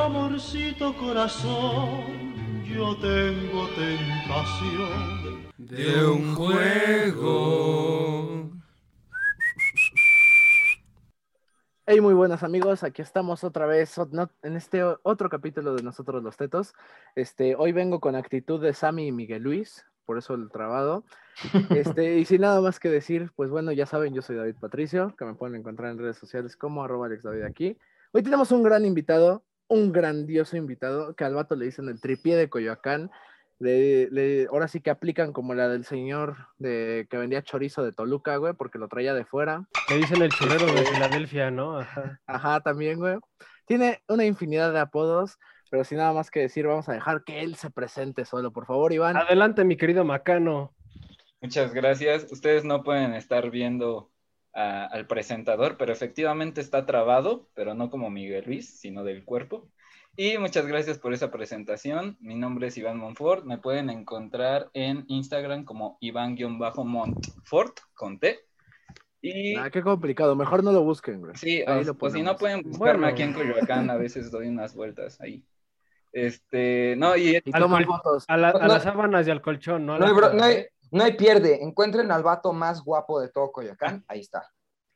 amorcito corazón, yo tengo tentación de un juego. Hey, muy buenas amigos, aquí estamos otra vez en este otro capítulo de Nosotros los Tetos. Este, hoy vengo con actitud de Sammy y Miguel Luis, por eso el trabado. Este, y sin nada más que decir, pues bueno, ya saben, yo soy David Patricio, que me pueden encontrar en redes sociales como arroba Alex David aquí. Hoy tenemos un gran invitado, un grandioso invitado, que al vato le dicen el tripié de Coyoacán. Le, ahora sí que aplican como la del señor de, que vendía chorizo de Toluca, güey, porque lo traía de fuera. Le dicen el churrero de este, Filadelfia, ¿no? Ajá. Ajá, también, güey. Tiene una infinidad de apodos, pero sin nada más que decir, vamos a dejar que él se presente solo, por favor, Iván. Adelante, mi querido Macano. Muchas gracias. Ustedes no pueden estar viendo al presentador, pero efectivamente está trabado, pero no como Miguel Luis, sino del cuerpo. Y muchas gracias por esa presentación. Mi nombre es Iván Montfort. Me pueden encontrar en Instagram como Iván-Montfort con T. Y... Ah, qué complicado. Mejor no lo busquen, güey. Sí, pues si no pueden buscarme aquí en Coyoacán, a veces doy unas vueltas ahí. Este, no, y, y fotos. A, las sábanas y al colchón, ¿no? No hay, no, hay, no hay pierde. Encuentren al vato más guapo de todo Coyoacán. Ahí está.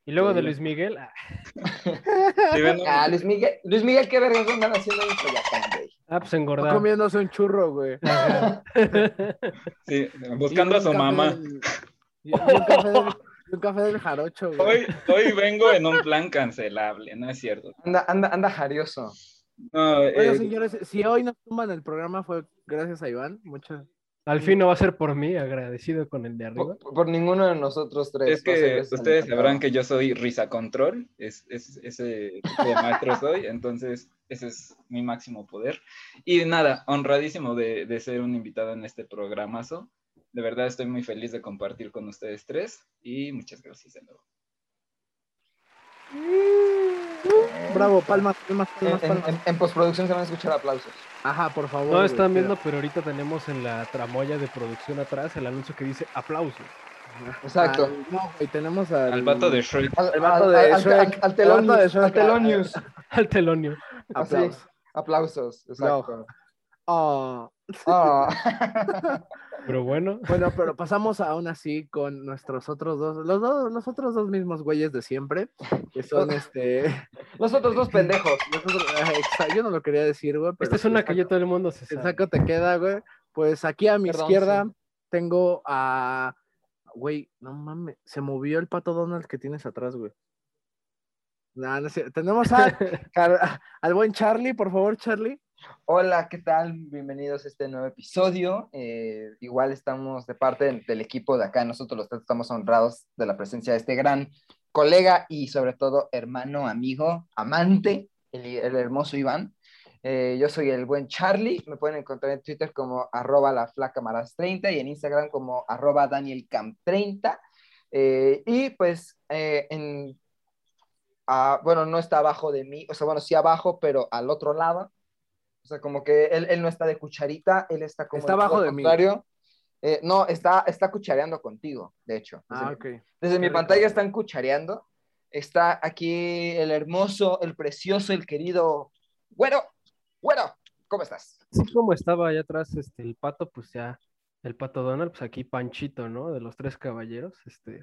Y luego de Luis Miguel. Ah. ah, Luis Miguel, Luis Miguel, qué verga andan haciendo en Coyoacán, güey. Ah, pues engordar. comiéndose un churro, güey. sí, buscando a su mamá. Y, un, café del, jarocho, güey. Hoy, hoy vengo en un plan cancelable, no es cierto. Anda, anda, anda jarioso. No, bueno, eh, señores, si hoy nos suman el programa fue gracias a Iván. Muchas al fin no va a ser por mí, agradecido con el de arriba. Por, ninguno de nosotros tres. Es que ustedes sabrán que yo soy risa control, es, es, ese de maestro soy, entonces ese es mi máximo poder. Y nada, honradísimo de, de ser un invitado en este programazo. De verdad estoy muy feliz de compartir con ustedes tres y muchas gracias de nuevo. Bravo, palmas, palmas, palmas. En, postproducción se van a escuchar aplausos. Ajá, por favor. No están viendo, pero ahorita tenemos en la tramoya de producción atrás el anuncio que dice aplausos. Exacto. y tenemos al, al vato de Shrek. Al, vato de Shrek. Al, telonius. Al telonius. Al telonio. Aplausos. Aplausos, exacto. Oh. Oh. Pero bueno. Bueno, pero pasamos aún así con nuestros otros dos, los dos, los otros dos mismos güeyes de siempre, que son este. Los otros dos pendejos. yo no lo quería decir, güey. Esta es una que ya todo el mundo se sabe. saco te queda, güey. Pues aquí a mi izquierda tengo a. Güey, no mames, se movió el pato Donald que tienes atrás, güey. No, no sé. Tenemos al buen Charlie, por favor, Charlie. Hola, ¿qué tal? Bienvenidos a este nuevo episodio. Eh, igual estamos de parte del, equipo de acá, nosotros los estamos honrados de la presencia de este gran colega y sobre todo hermano, amigo, amante, el, hermoso Iván. Eh, yo soy el buen Charlie, me pueden encontrar en Twitter como arroba la flaca 30 y en Instagram como arroba danielcam30. Eh, y pues en, ah, bueno, no está abajo de mí, o sea, bueno, sí abajo, pero al otro lado o sea, como que él, él no está de cucharita, él está como... Está abajo de mí. Eh, no, está, está cuchareando contigo, de hecho. Desde, ah, ok. Desde mi pantalla están cuchareando. Está aquí el hermoso, el precioso, el querido... Bueno, bueno, ¿cómo estás? Sí, como estaba allá atrás este, el pato, pues ya el Pato Donald, pues aquí Panchito, ¿no? De los tres caballeros. Este,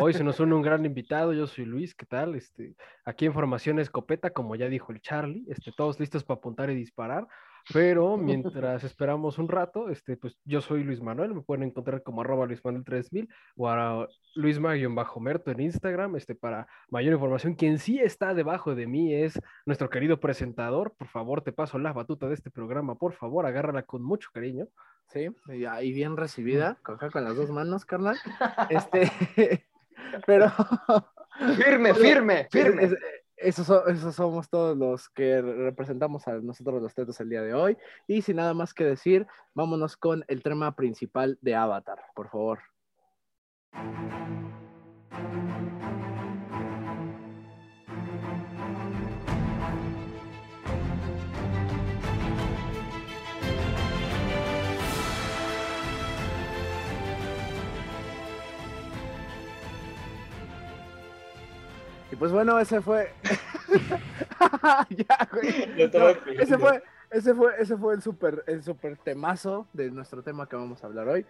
hoy se nos une un gran invitado, yo soy Luis, ¿qué tal? Este, aquí en Formación Escopeta, como ya dijo el Charlie, este, todos listos para apuntar y disparar. Pero mientras esperamos un rato, este, pues yo soy Luis Manuel, me pueden encontrar como arroba Luis Manuel 3000 o a Luis bajo merto en Instagram, este, para mayor información. Quien sí está debajo de mí es nuestro querido presentador. Por favor, te paso la batuta de este programa, por favor, agárrala con mucho cariño. Sí, y, bien recibida, con, con las dos manos, carnal. Este, pero... firme, firme, firme. Esos, somos todos los que representamos a nosotros los tetos el día de hoy. Y sin nada más que decir, vámonos con el tema principal de Avatar, por favor. Y pues bueno, ese fue. ya, güey. No, ese fue, ese fue, ese fue el super, el super temazo de nuestro tema que vamos a hablar hoy.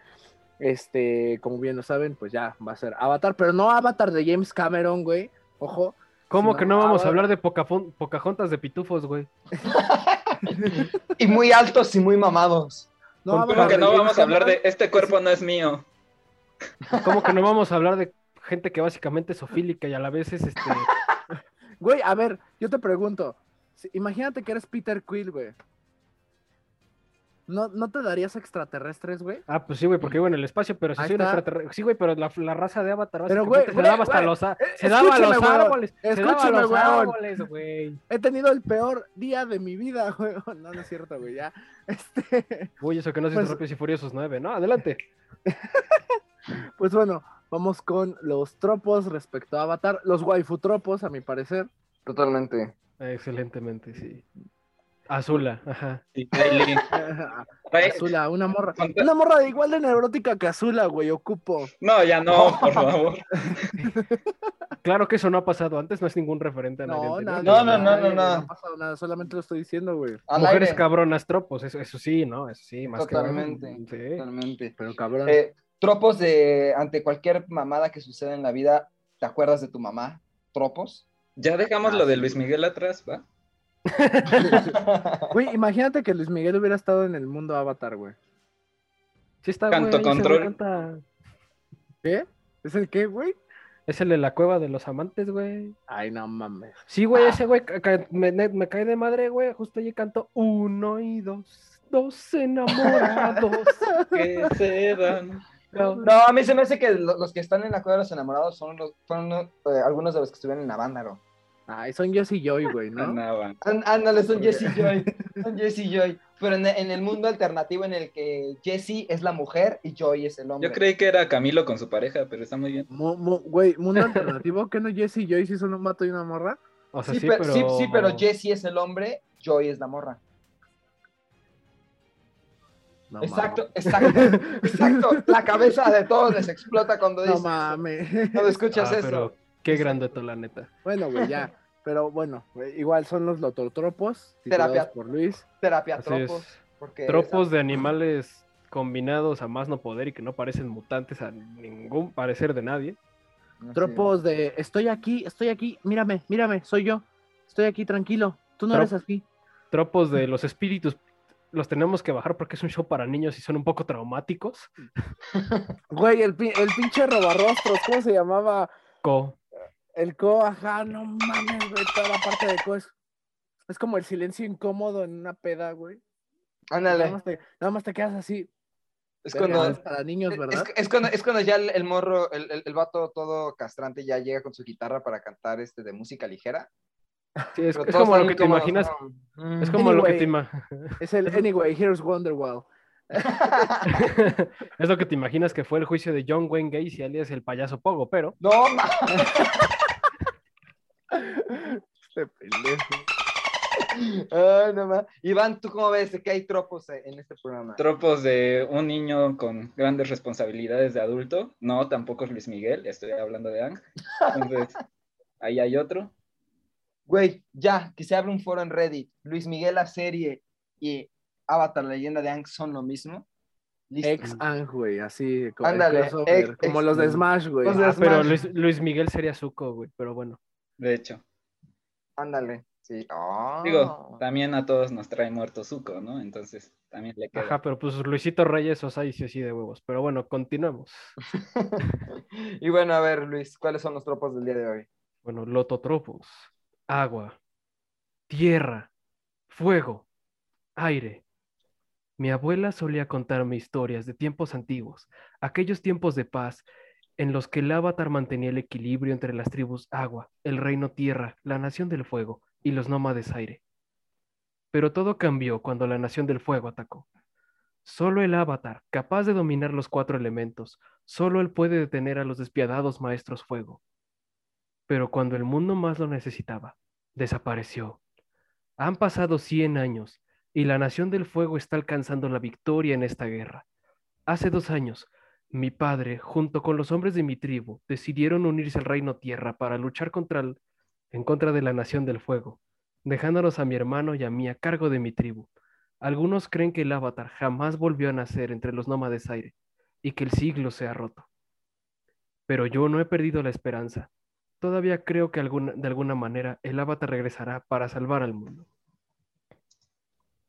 Este, como bien lo saben, pues ya va a ser Avatar, pero no Avatar de James Cameron, güey. Ojo. ¿Cómo que no, vamos a hablar de Pocafon- Pocahontas de pitufos, güey? Y muy altos y muy mamados. No, ¿Cómo Avatar ¿Cómo que no James vamos a hablar de este cuerpo no es mío? ¿Cómo que no vamos a hablar de gente que básicamente es ofílica y a la vez es este. Güey, a ver, yo te pregunto. imagínate que eres Peter Quill, güey. ¿No, ¿No te darías extraterrestres, güey? Ah, pues sí, güey, porque vivo en el espacio, pero si Ahí soy un está. extraterrestre. Sí, güey, pero la, la raza de Avatar Pero, güey, se daba hasta güey, los, a- eh, se daba a los escúchame, weón, árboles. Se daba a escúchame, los weón. árboles, güey. He tenido el peor día de mi vida, güey. No, no es cierto, güey, ya. Este, Uy, eso que no es Pues- Rápidos y Furiosos 9. No, adelante. pues bueno, vamos con los tropos respecto a Avatar. Los waifu tropos, a mi parecer. Totalmente. Excelentemente, sí. Azula, ajá. Sí, Azula, una morra. Una morra de igual de neurótica que Azula, güey, ocupo. No, ya no, por favor. Claro que eso no ha pasado antes, no es ningún referente a nadie. No, nada, No, no, no, nadie, no, ha pasado nada, solamente lo estoy diciendo, güey. Al Mujeres aire. cabronas tropos, eso, eso sí, ¿no? Eso sí, más Totalmente. que. Sí. Totalmente. Pero cabrón. Eh, tropos de ante cualquier mamada que suceda en la vida, ¿te acuerdas de tu mamá? ¿Tropos? Ya dejamos Ah, lo de sí. Luis Miguel atrás, ¿va? Güey, imagínate que Luis Miguel hubiera estado en el mundo Avatar, güey. Sí está, Canto güey, control. canta. ¿Qué? ¿Es el qué, güey? Es el de la cueva de los amantes, güey. Ay, no mames. Sí, güey, ese güey me cae de madre, güey. Justo allí canto uno y dos, dos enamorados. Que se dan. No, No, a mí se me hace que lo- los que están en la cueva de los enamorados son, los, fueron eh, algunos de los que estuvieron en Avándaro. Ay, son Jess y Joy, güey, ¿no? Ganaban. Án- Ándale, son Jesse y Joy. Son Jesse y Joy. Pero en, en el mundo alternativo en el que Jesse es la mujer y Joy es el hombre. Yo creí que era Camilo con su pareja, pero está muy bien. Güey, mundo alternativo, ¿qué no Jess y Joy si son un mato y una morra? O sea, Sí, pero... sí, sí, pero Jesse es el hombre, Joy es la morra. No exacto, exacto, exacto. La cabeza de todos les explota cuando mames. No dicen, mames. cuando escuchas Ah, eso. pero qué grandote, la neta. Bueno, güey, ya. Pero bueno, igual son los lototropos, Terapia. por Luis. Terapia Así tropos. Porque Tropos de animales combinados a más no poder y que no parecen mutantes a ningún parecer de nadie. Tropos de estoy aquí, estoy aquí, mírame, mírame, soy yo. Estoy aquí tranquilo. Tú no Trop- eres así. Tropos de los espíritus los tenemos que bajar porque es un show para niños y son un poco traumáticos. Güey, el, pi- el pinche robarrostros, ¿cómo se llamaba? Co. El co, ajá, no mames, güey, toda la parte de co es, es como el silencio incómodo en una peda, güey. Nada Ándale. más, te, nada más te quedas así. Es cuando, es para niños, es, ¿verdad? es cuando, es cuando ya el, el morro, el, el, el vato todo castrante ya llega con su guitarra para cantar este de música ligera. Sí, es, todos como lo que te imaginas. Es como lo que Anyway. te ima- Es el Anyway, here's Wonderwall. es lo que te imaginas que fue el juicio de John Wayne Gacy alias el payaso Pogo, pero No, Este pendejo. Ay, no ma- Iván, ¿tú cómo ves que hay tropos eh, en este programa? Tropos de un niño con grandes responsabilidades de adulto. No, tampoco es Luis Miguel, estoy hablando de Ang. Entonces, ahí hay otro. Güey, ya, que se abre un foro en Reddit. Luis Miguel la serie y Avatar, la leyenda de Ang son lo mismo. Listo. Ex Ang, güey, así. Ándale, ex- como ex- los de Smash, güey. Ah, pero. Luis, Luis Miguel sería Zuko, güey, pero bueno. De hecho, Ándale. Sí. Ah. digo, también a todos nos trae muerto Zuko, ¿no? Entonces, también le queda. Ajá, pero pues Luisito Reyes, o sea, y sí, sí de huevos. Pero bueno, continuemos. y bueno, a ver, Luis, ¿cuáles son los tropos del día de hoy? Bueno, lototropos, agua, tierra, fuego, aire. Mi abuela solía contarme historias de tiempos antiguos, aquellos tiempos de paz en los que el avatar mantenía el equilibrio entre las tribus agua, el reino tierra, la nación del fuego y los nómades aire. Pero todo cambió cuando la nación del fuego atacó. Solo el avatar, capaz de dominar los cuatro elementos, solo él puede detener a los despiadados maestros fuego. Pero cuando el mundo más lo necesitaba, desapareció. Han pasado 100 años y la Nación del Fuego está alcanzando la victoria en esta guerra. Hace dos años, mi padre, junto con los hombres de mi tribu, decidieron unirse al Reino Tierra para luchar contra el- en contra de la Nación del Fuego. dejándonos a mi hermano y a mí a cargo de mi tribu. Algunos creen que el avatar jamás volvió a nacer entre los nómades aire y que el siglo se ha roto. Pero yo no he perdido la esperanza. Todavía creo que alguna- de alguna manera el avatar regresará para salvar al mundo.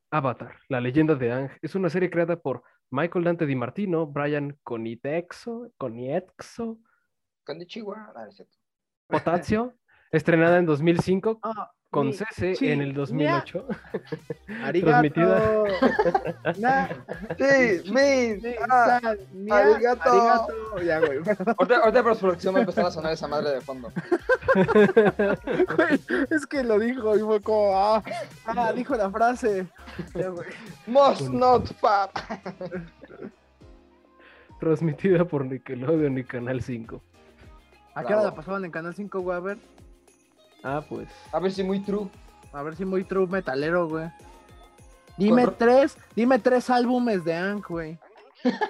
Avatar, la leyenda de Ang, es una serie creada por Michael Dante Di Martino, Brian Conitexo, Coniexo, Con de Chihuahua. No es cierto. Potasio, estrenada en 2005 Ah, con CC chi- en el 2008. Arigato. Na- Sí, mi. ni- Ah, arigato. arigato. Ya, güey. ahorita, ahorita por producción va a empezar a sonar esa madre de fondo. Güey, es que lo dijo y fue como, ah, ah, dijo la frase. Ya, güey. Must not fab. transmitida por Nickelodeon y Canal 5. ¿A qué hora la pasaban en Canal 5, güey? A ver, Ah, pues. A ver si muy true. a ver si muy true metalero, güey. Dime Corro- tres, dime tres álbumes de Ank, güey.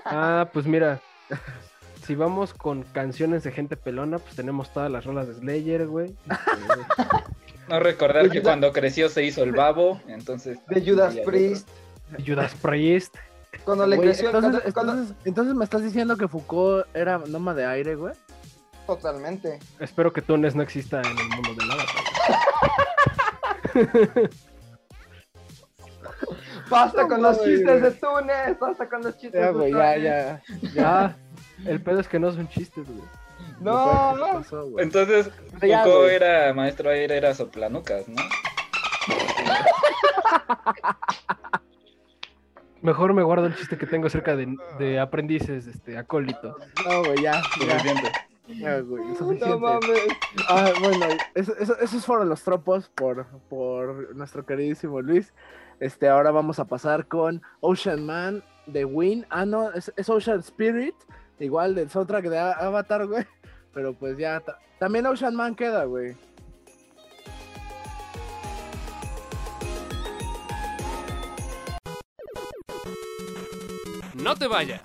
Ah, pues mira. Si vamos con canciones de gente pelona, pues tenemos todas las rolas de Slayer, güey. No recordar que Judas- cuando creció se hizo el babo, entonces... De Judas Priest. Judas Priest. Cuando le Güey, creció el entonces, cuando- cuando- entonces, entonces me estás diciendo que Foucault era noma de aire, güey. Totalmente. Espero que Tunes no exista en el mundo del avatar. Basta No con los chistes de. Túnez. Basta con los chistes Ya, de güey, ya, Túnez. ya. Ya. El pedo es que no son chistes, güey. No, ¿Qué no. pasó, güey? Entonces, Ya, Foucault era maestro aire, era soplanucas, ¿no? Mejor me guardo el chiste que tengo acerca de, de aprendices, este, acólitos. No, güey, ya, ya, Güey, No mames. Ah, bueno, eso- eso- esos fueron los tropos por, por nuestro queridísimo Luis. Este, ahora vamos a pasar con Ocean Man de Win. Ah, no, es, es Ocean Spirit, igual del soundtrack de Avatar, güey. Pero pues ya, ta- también Ocean Man queda, güey. No te vayas.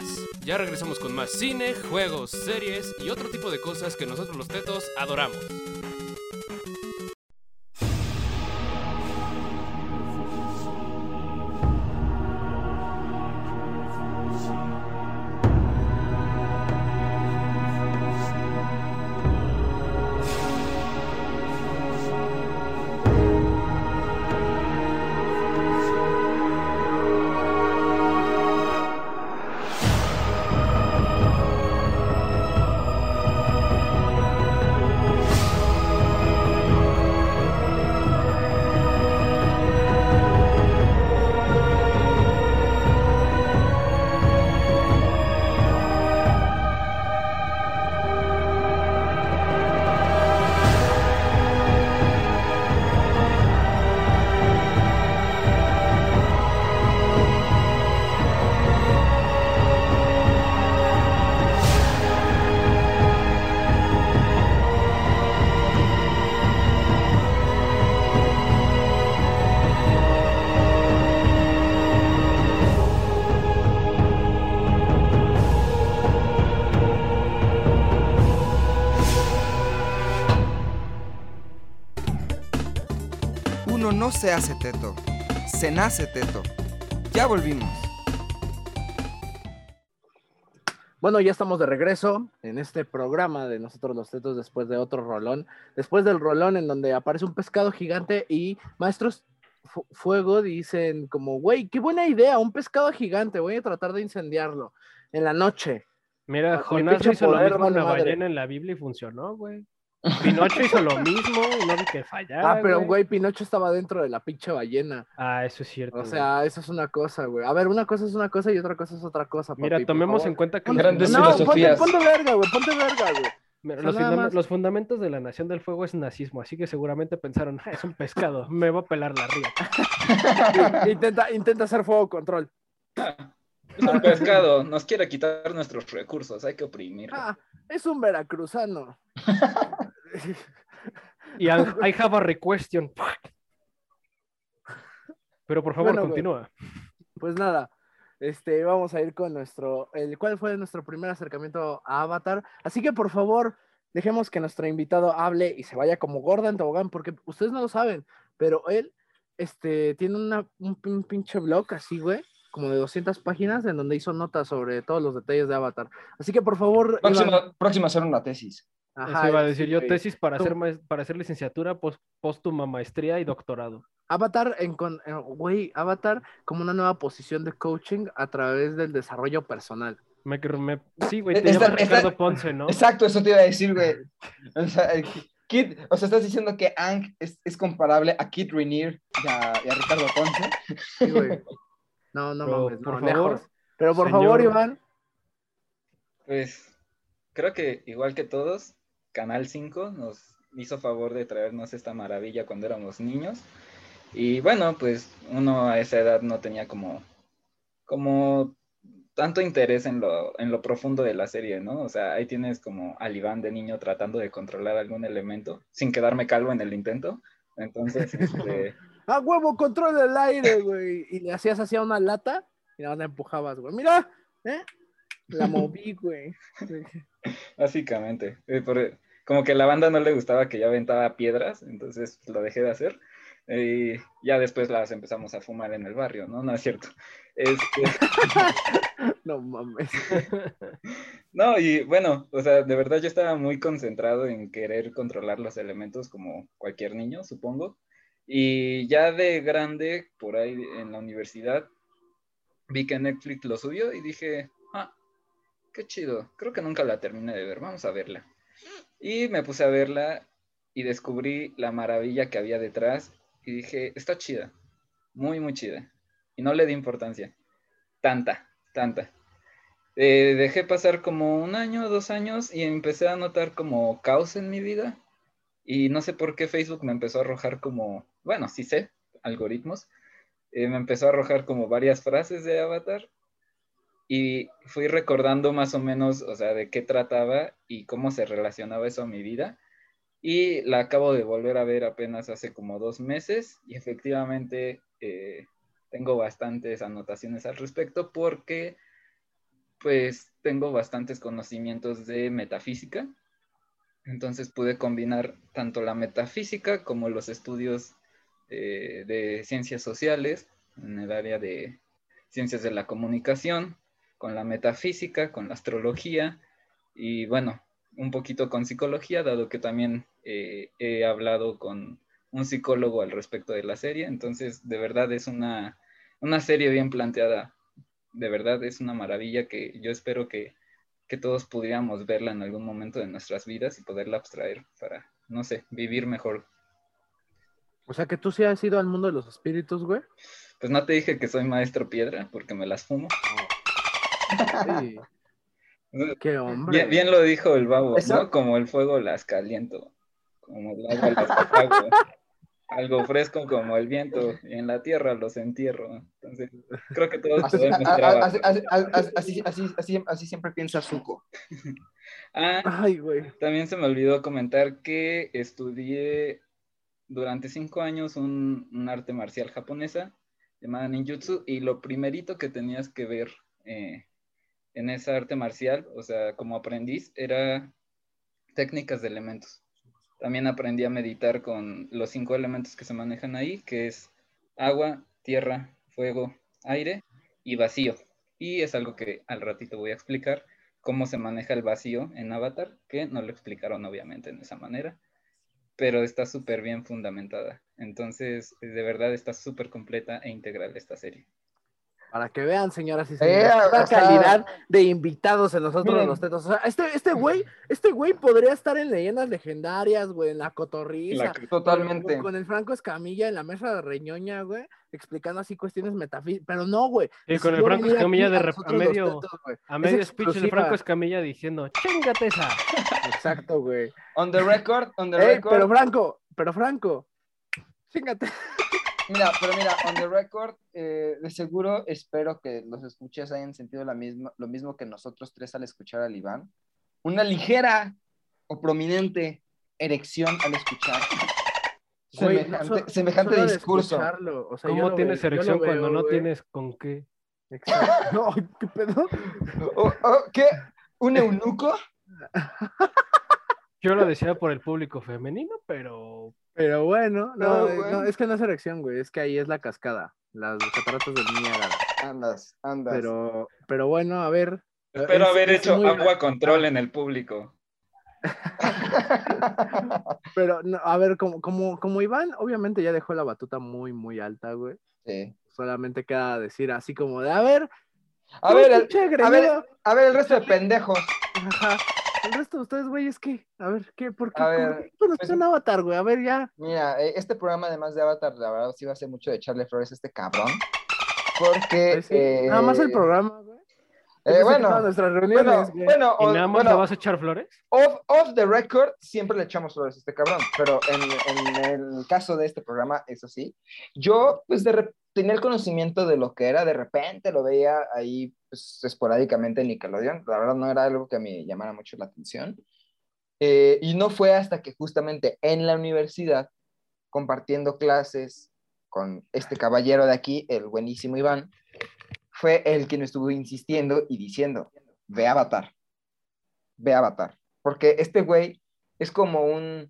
Ya regresamos con más cine, juegos, series y otro tipo de cosas que nosotros los tetos adoramos. No se hace teto, se nace teto. Ya volvimos. Bueno, ya estamos de regreso en este programa de nosotros los tetos después de otro rolón. Después del rolón en donde aparece un pescado gigante y maestros fu- fuego dicen como, güey, qué buena idea, un pescado gigante, voy a tratar de incendiarlo en la noche. Mira, Ah, Jonás hizo lo poder, mismo vale la madre. ballena en la Biblia y funcionó, güey. Pinocho hizo lo mismo y no vi que fallara. Ah, pero güey, Pinocho estaba dentro de la pinche ballena. Ah, eso es cierto. O güey. sea, eso es una cosa, güey. A ver, una cosa es una cosa y otra cosa es otra cosa. Mira, papi, tomemos en cuenta que Grandes no, fundamentos- ponte, filosofías. ponte verga, güey, ponte verga, güey. mira, los, fundam- los fundamentos de la Nación del Fuego es nazismo, así que seguramente pensaron, "Ah, es un pescado, me va a pelar la ría. intenta, intenta hacer fuego control. Es un pescado, nos quiere quitar nuestros recursos, hay que oprimirlo. Ah, es un veracruzano. Y I, I have a requestion. Pero por favor, Bueno, güey. continúa. Pues nada, este, vamos a ir con nuestro, el cuál fue nuestro primer acercamiento a Avatar. Así que por favor, dejemos que nuestro invitado hable y se vaya como Gordon Tobogán, porque ustedes no lo saben, pero él este, tiene una, un, un pinche blog así, güey, como de 200 páginas en donde hizo notas sobre todos los detalles de Avatar. Así que por favor, Iván, Próximo, próximo a hacer una tesis. ajá, Eso iba a sí, decir yo, tesis para Tú- hacer, para hacer licenciatura, póstuma, maestría y doctorado. Avatar, en, con- en- güey, Avatar como una nueva posición de coaching a través del desarrollo personal. Me, me- sí, güey, Eh, te llamas Ricardo Ponce, ¿no? Exacto, eso te iba a decir, güey. O sea, eh, Kid, o sea, estás diciendo que Ang es, es comparable a Kid Rainier y a, y a Ricardo Ponce. Sí, güey. No, no Pero, mames, no, por lejos. favor, Pero por señor- favor, Iván, Pues creo que igual que todos, Canal 5 nos hizo favor de traernos esta maravilla cuando éramos niños. Y bueno, pues uno a esa edad no tenía como, como tanto interés en lo, en lo profundo de la serie, ¿no? O sea, ahí tienes como al Iván de niño tratando de controlar algún elemento sin quedarme calvo en el intento. Entonces, este, ¡a huevo, controla el aire, güey! Y le hacías así a una lata y nada más la empujabas, güey. ¡Mira! ¿eh? La moví, güey. Básicamente. eh, por- como que a la banda no le gustaba que yo aventaba piedras, entonces lo dejé de hacer. Y ya después las empezamos a fumar en el barrio, ¿no? No es cierto. Este, No mames. no, y bueno, o sea, de verdad yo estaba muy concentrado en querer controlar los elementos como cualquier niño, supongo. Y ya de grande, por ahí en la universidad, vi que Netflix lo subió y dije, ah, qué chido, creo que nunca la terminé de ver, vamos a verla. Y me puse a verla y descubrí la maravilla que había detrás y dije, está chida, muy, muy chida. Y no le di importancia, tanta, tanta. Eh, dejé pasar como un año, dos años y empecé a notar como caos en mi vida. Y no sé por qué Facebook me empezó a arrojar como, bueno, sí sé, algoritmos. eh, me empezó a arrojar como varias frases de Avatar y fui recordando más o menos, o sea, de qué trataba y cómo se relacionaba eso a mi vida. Y la acabo de volver a ver apenas hace como dos meses y efectivamente eh, tengo bastantes anotaciones al respecto porque pues tengo bastantes conocimientos de metafísica. Entonces pude combinar tanto la metafísica como los estudios eh, de ciencias sociales en el área de ciencias de la comunicación, con la metafísica, con la astrología y bueno, un poquito con psicología, dado que también eh, he hablado con un psicólogo al respecto de la serie. Entonces, de verdad es una, una serie bien planteada. De verdad es una maravilla que yo espero que, que todos pudiéramos verla en algún momento de nuestras vidas y poderla abstraer para, no sé, vivir mejor. O sea que tú sí has ido al mundo de los espíritus, güey. Pues no te dije que soy maestro piedra porque me las fumo. Sí. Qué hombre. Bien, bien lo dijo el babo, ¿Eso? ¿no? Como el fuego las caliento, como el agua las apago. Algo fresco como el viento, y en la tierra los entierro. Entonces, creo que todos Así, podemos así, así, así, así, así siempre piensa Zuko. Ah, Ay, güey. también se me olvidó comentar que estudié durante cinco años un, un arte marcial japonesa llamada ninjutsu y lo primerito que tenías que ver eh, en esa arte marcial, o sea, como aprendiz, era técnicas de elementos. También aprendí a meditar con los cinco elementos que se manejan ahí, que es agua, tierra, fuego, aire y vacío. Y es algo que al ratito voy a explicar cómo se maneja el vacío en Avatar, que no lo explicaron obviamente en esa manera, pero está súper bien fundamentada. Entonces, de verdad está súper completa e integral esta serie. Para que vean, señoras y Eh, señores, la o sea- calidad de invitados en nosotros Miren. los tetos. O sea, este, este güey, este güey podría estar en leyendas legendarias, güey, en la cotorriza. La- con- Totalmente. Con, el Franco Escamilla en la mesa de Reñoña, güey, explicando así cuestiones metafísicas. Pero no, güey. Y con el Franco Escamilla de a medio- tetos. A medio speech el. Franco Escamilla diciendo, chingate esa. Exacto, güey. On the record, on the Ey, record. pero Franco, pero Franco, chingate. Mira, pero mira, on the record, eh, de seguro espero que los escuches hayan sentido la misma, lo mismo que nosotros tres al escuchar al Iván. Una ligera o prominente erección al escuchar. Güey, no Semejante, so- semejante solo de discurso. o sea, ¿Cómo tienes veo- yo lo erección cuando veo, no güey. tienes con qué? Exacto. No, ¿qué pedo? Oh, oh, ¿Qué? ¿Un eunuco? Yo lo decía por el público femenino, pero Pero bueno, no, Pero no, es que no es erección, güey, es que ahí es la cascada, las cataratas del Niágara. Andas, andas. Pero, pero bueno, a ver. Espero es- haber es hecho muy- agua control en el público. Pero, no, a ver, como, como, como Iván, obviamente ya dejó la batuta muy, muy alta, güey. Sí. Solamente queda decir así como de, a ver, A ver, el, a ver, a ver el resto de pendejos. ajá, el resto de ustedes, güey, es que, a ver, ¿qué? ¿Por qué? A ¿Por ver, conocen pues- un avatar, güey? A ver, ya. Mira, eh, este programa, además de Avatar, la verdad sí va a ser mucho de echarle flores a este cabrón. Porque. Pues sí, eh, Nada más el programa, güey. Yo eh, bueno, todas nuestras bueno, reuniones, bueno, ¿Y o- nada más bueno, le vas a echar flores? off, off the record siempre le echamos flores a este cabrón, pero en, en el caso de este programa, eso sí, yo pues de tenía el conocimiento de lo que era, de repente lo veía ahí pues, esporádicamente en Nickelodeon, la verdad no era algo que me llamara mucho la atención, Eh, y no fue hasta que justamente en la universidad, compartiendo clases con este caballero de aquí, el buenísimo Iván, fue el me estuvo insistiendo y diciendo, ve Avatar, ve Avatar, porque este güey es como un,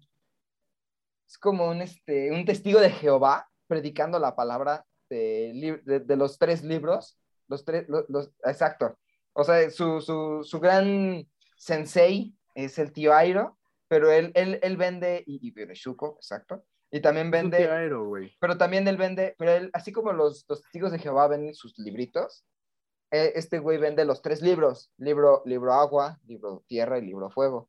es como un, este, un testigo de Jehová predicando la palabra de, de- de los tres libros, los tres, lo- los, exacto, o sea, su, su, su gran sensei es el tío Airo, pero él, él, él vende, y, y Shuko, exacto, y también vende, Aero, pero también él vende, pero él, así como los, los testigos de Jehová venden sus libritos, eh, este güey vende los tres libros, libro, libro agua, libro tierra y libro fuego.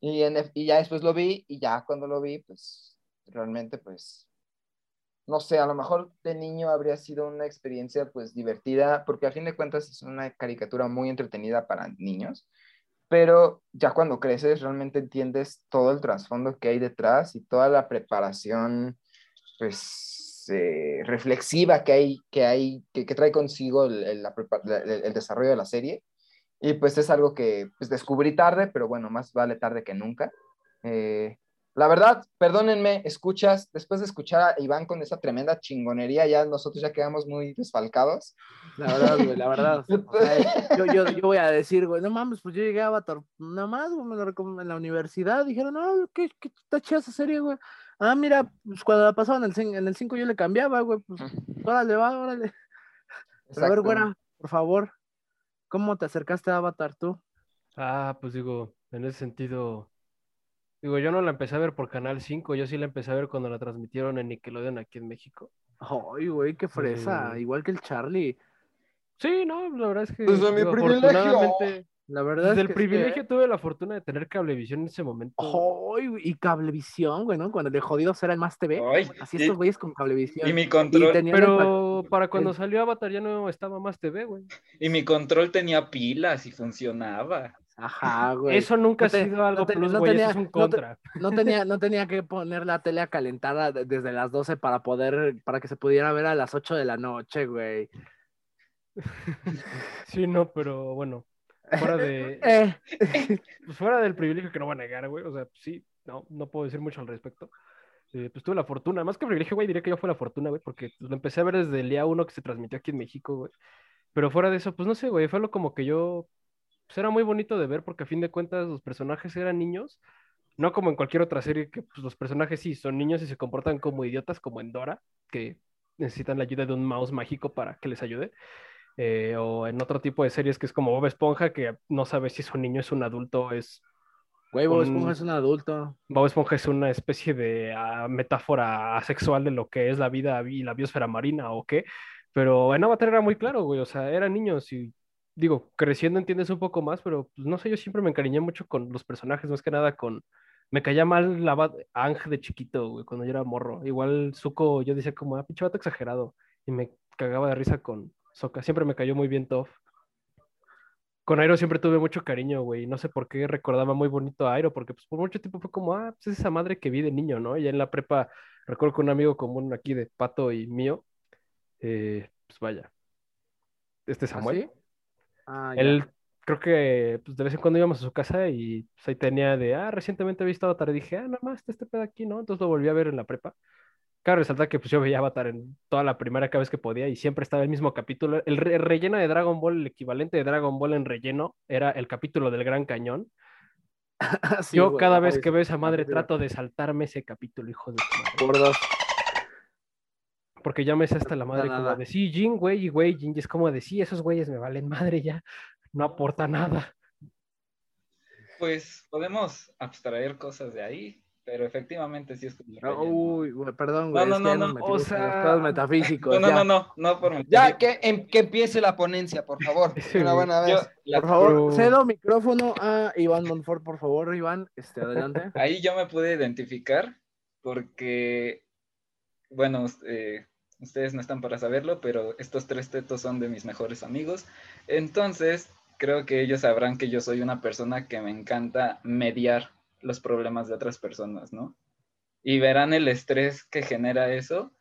Y, en, y ya después lo vi, y ya cuando lo vi, pues realmente, pues, no sé, a lo mejor de niño habría sido una experiencia, pues, divertida, porque a fin de cuentas es una caricatura muy entretenida para niños, pero ya cuando creces realmente entiendes todo el trasfondo que hay detrás y toda la preparación pues, eh, reflexiva que hay, que, hay que, que trae consigo el, desarrollo de la serie. Y pues es algo que pues, descubrí tarde, pero bueno, más vale tarde que nunca. Eh, la verdad, perdónenme, escuchas, después de escuchar a Iván con esa tremenda chingonería, ya nosotros ya quedamos muy desfalcados. La verdad, güey, la verdad. O sea, yo, yo, yo voy a decir, güey, no mames, pues yo llegué a Avatar, nada más, güey, me lo recom- en la universidad, dijeron, no, ¿qué, qué está chida esa serie, güey? Ah, mira, pues cuando la pasaban en el, cin- en el 5 yo le cambiaba, güey, pues, órale, va, órale. Pero a ver, güera, por favor, ¿cómo te acercaste a Avatar tú? Ah, pues digo, en ese sentido, digo, yo no la empecé a ver por Canal 5, yo sí la empecé a ver cuando la transmitieron en Nickelodeon aquí en México. Ay, güey, qué fresa, Sí. igual que el Charlie. Sí, no, la verdad es que Desde mi digo, privilegio. afortunadamente, La verdad desde es el que privilegio tuve la fortuna de tener cablevisión en ese momento. Ay, güey, y Cablevisión, güey, ¿no? Cuando el de jodidos era el Más TV. Ay, Así y, estos güeyes con Cablevisión. y mi Y control, el Pero para cuando el- salió Avatar ya no estaba más TV, güey. y mi control tenía pilas y funcionaba. Ajá, güey. Eso nunca No te- ha sido algo no te- plus, no güey, tenía- eso es un contra. No tenía, no tenía que poner la tele a calentar de- desde las 12 para poder, para que se pudiera ver a las 8 de la noche, güey. Sí, no, pero bueno, fuera de, Eh, pues fuera del privilegio que no voy a negar, güey, o sea, sí, no, no puedo decir mucho al respecto. Eh, pues tuve la fortuna, más que privilegio, güey, diría que yo fue la fortuna, güey, porque pues, lo empecé a ver desde el día uno que se transmitió aquí en México, güey. Pero fuera de eso, pues no sé, güey, fue lo como que yo, pues era muy bonito de ver porque a fin de cuentas los personajes eran niños, no como en cualquier otra serie que pues, los personajes sí son niños y se comportan como idiotas, como en Dora, que necesitan la ayuda de un mouse mágico para que les ayude. Eh, o en otro tipo de series que es como Bob Esponja, que no sabes si es un niño, es un adulto, es güey, Bob Un- Esponja es un adulto. Bob Esponja es una especie de ah, metáfora asexual de lo que es la vida y la biosfera marina o qué. Pero en Avatar era muy claro, güey. O sea, eran niños y digo, creciendo entiendes un poco más, pero pues, no sé, yo siempre me encariñé mucho con los personajes, más que nada con. Me caía mal la Ang de chiquito, güey, cuando yo era morro. Igual Zuko, yo decía como, ah, pinche vato exagerado. Y me cagaba de risa con Sokka. Siempre me cayó muy bien Toph. Con Airo siempre tuve mucho cariño, güey. No sé por qué recordaba muy bonito a Airo, porque pues por mucho tiempo fue como, ah, pues es esa madre que vi de niño, ¿no? Y ya en la prepa, recuerdo que un amigo común aquí de Pato y mío, eh, pues vaya, este Samuel, ¿Así? Ah, ya. él creo que pues, de vez en cuando íbamos a su casa y pues, ahí tenía de, ah, recientemente he visto Avatar y dije, ah, nada más está este pedo aquí, ¿no? Entonces lo volví a ver en la prepa. Cabe resaltar que pues yo veía Avatar en toda la primera cada vez que podía y siempre estaba el mismo capítulo. El, re- el relleno de Dragon Ball, el equivalente de Dragon Ball en relleno, era el capítulo del Gran Cañón. Sí, Yo güey, cada vez que veo esa madre trato de saltarme ese capítulo, hijo de dos. Porque ya me sé hasta la No, madre nada. como de sí, Jin, güey, y güey, Jin, y es como de sí, esos güeyes me valen madre ya. No aporta nada. Pues podemos abstraer cosas de ahí, pero efectivamente sí es como No. Uy, güey, perdón, No, güey. no, es no, no, metimos o sea, metafísicos. No, no, ya. no, no, no por Ya, que, em- que empiece la ponencia, por favor. Sí, Una buena Yo- vez. la- Por favor, cedo micrófono a Iván Monfort, por favor, Iván. Este, adelante. Ahí yo me pude identificar porque, bueno, eh, ustedes no están para saberlo, pero estos tres tetos son de mis mejores amigos. Entonces, creo que ellos sabrán que yo soy una persona que me encanta mediar los problemas de otras personas, ¿no? Y verán el estrés que genera eso.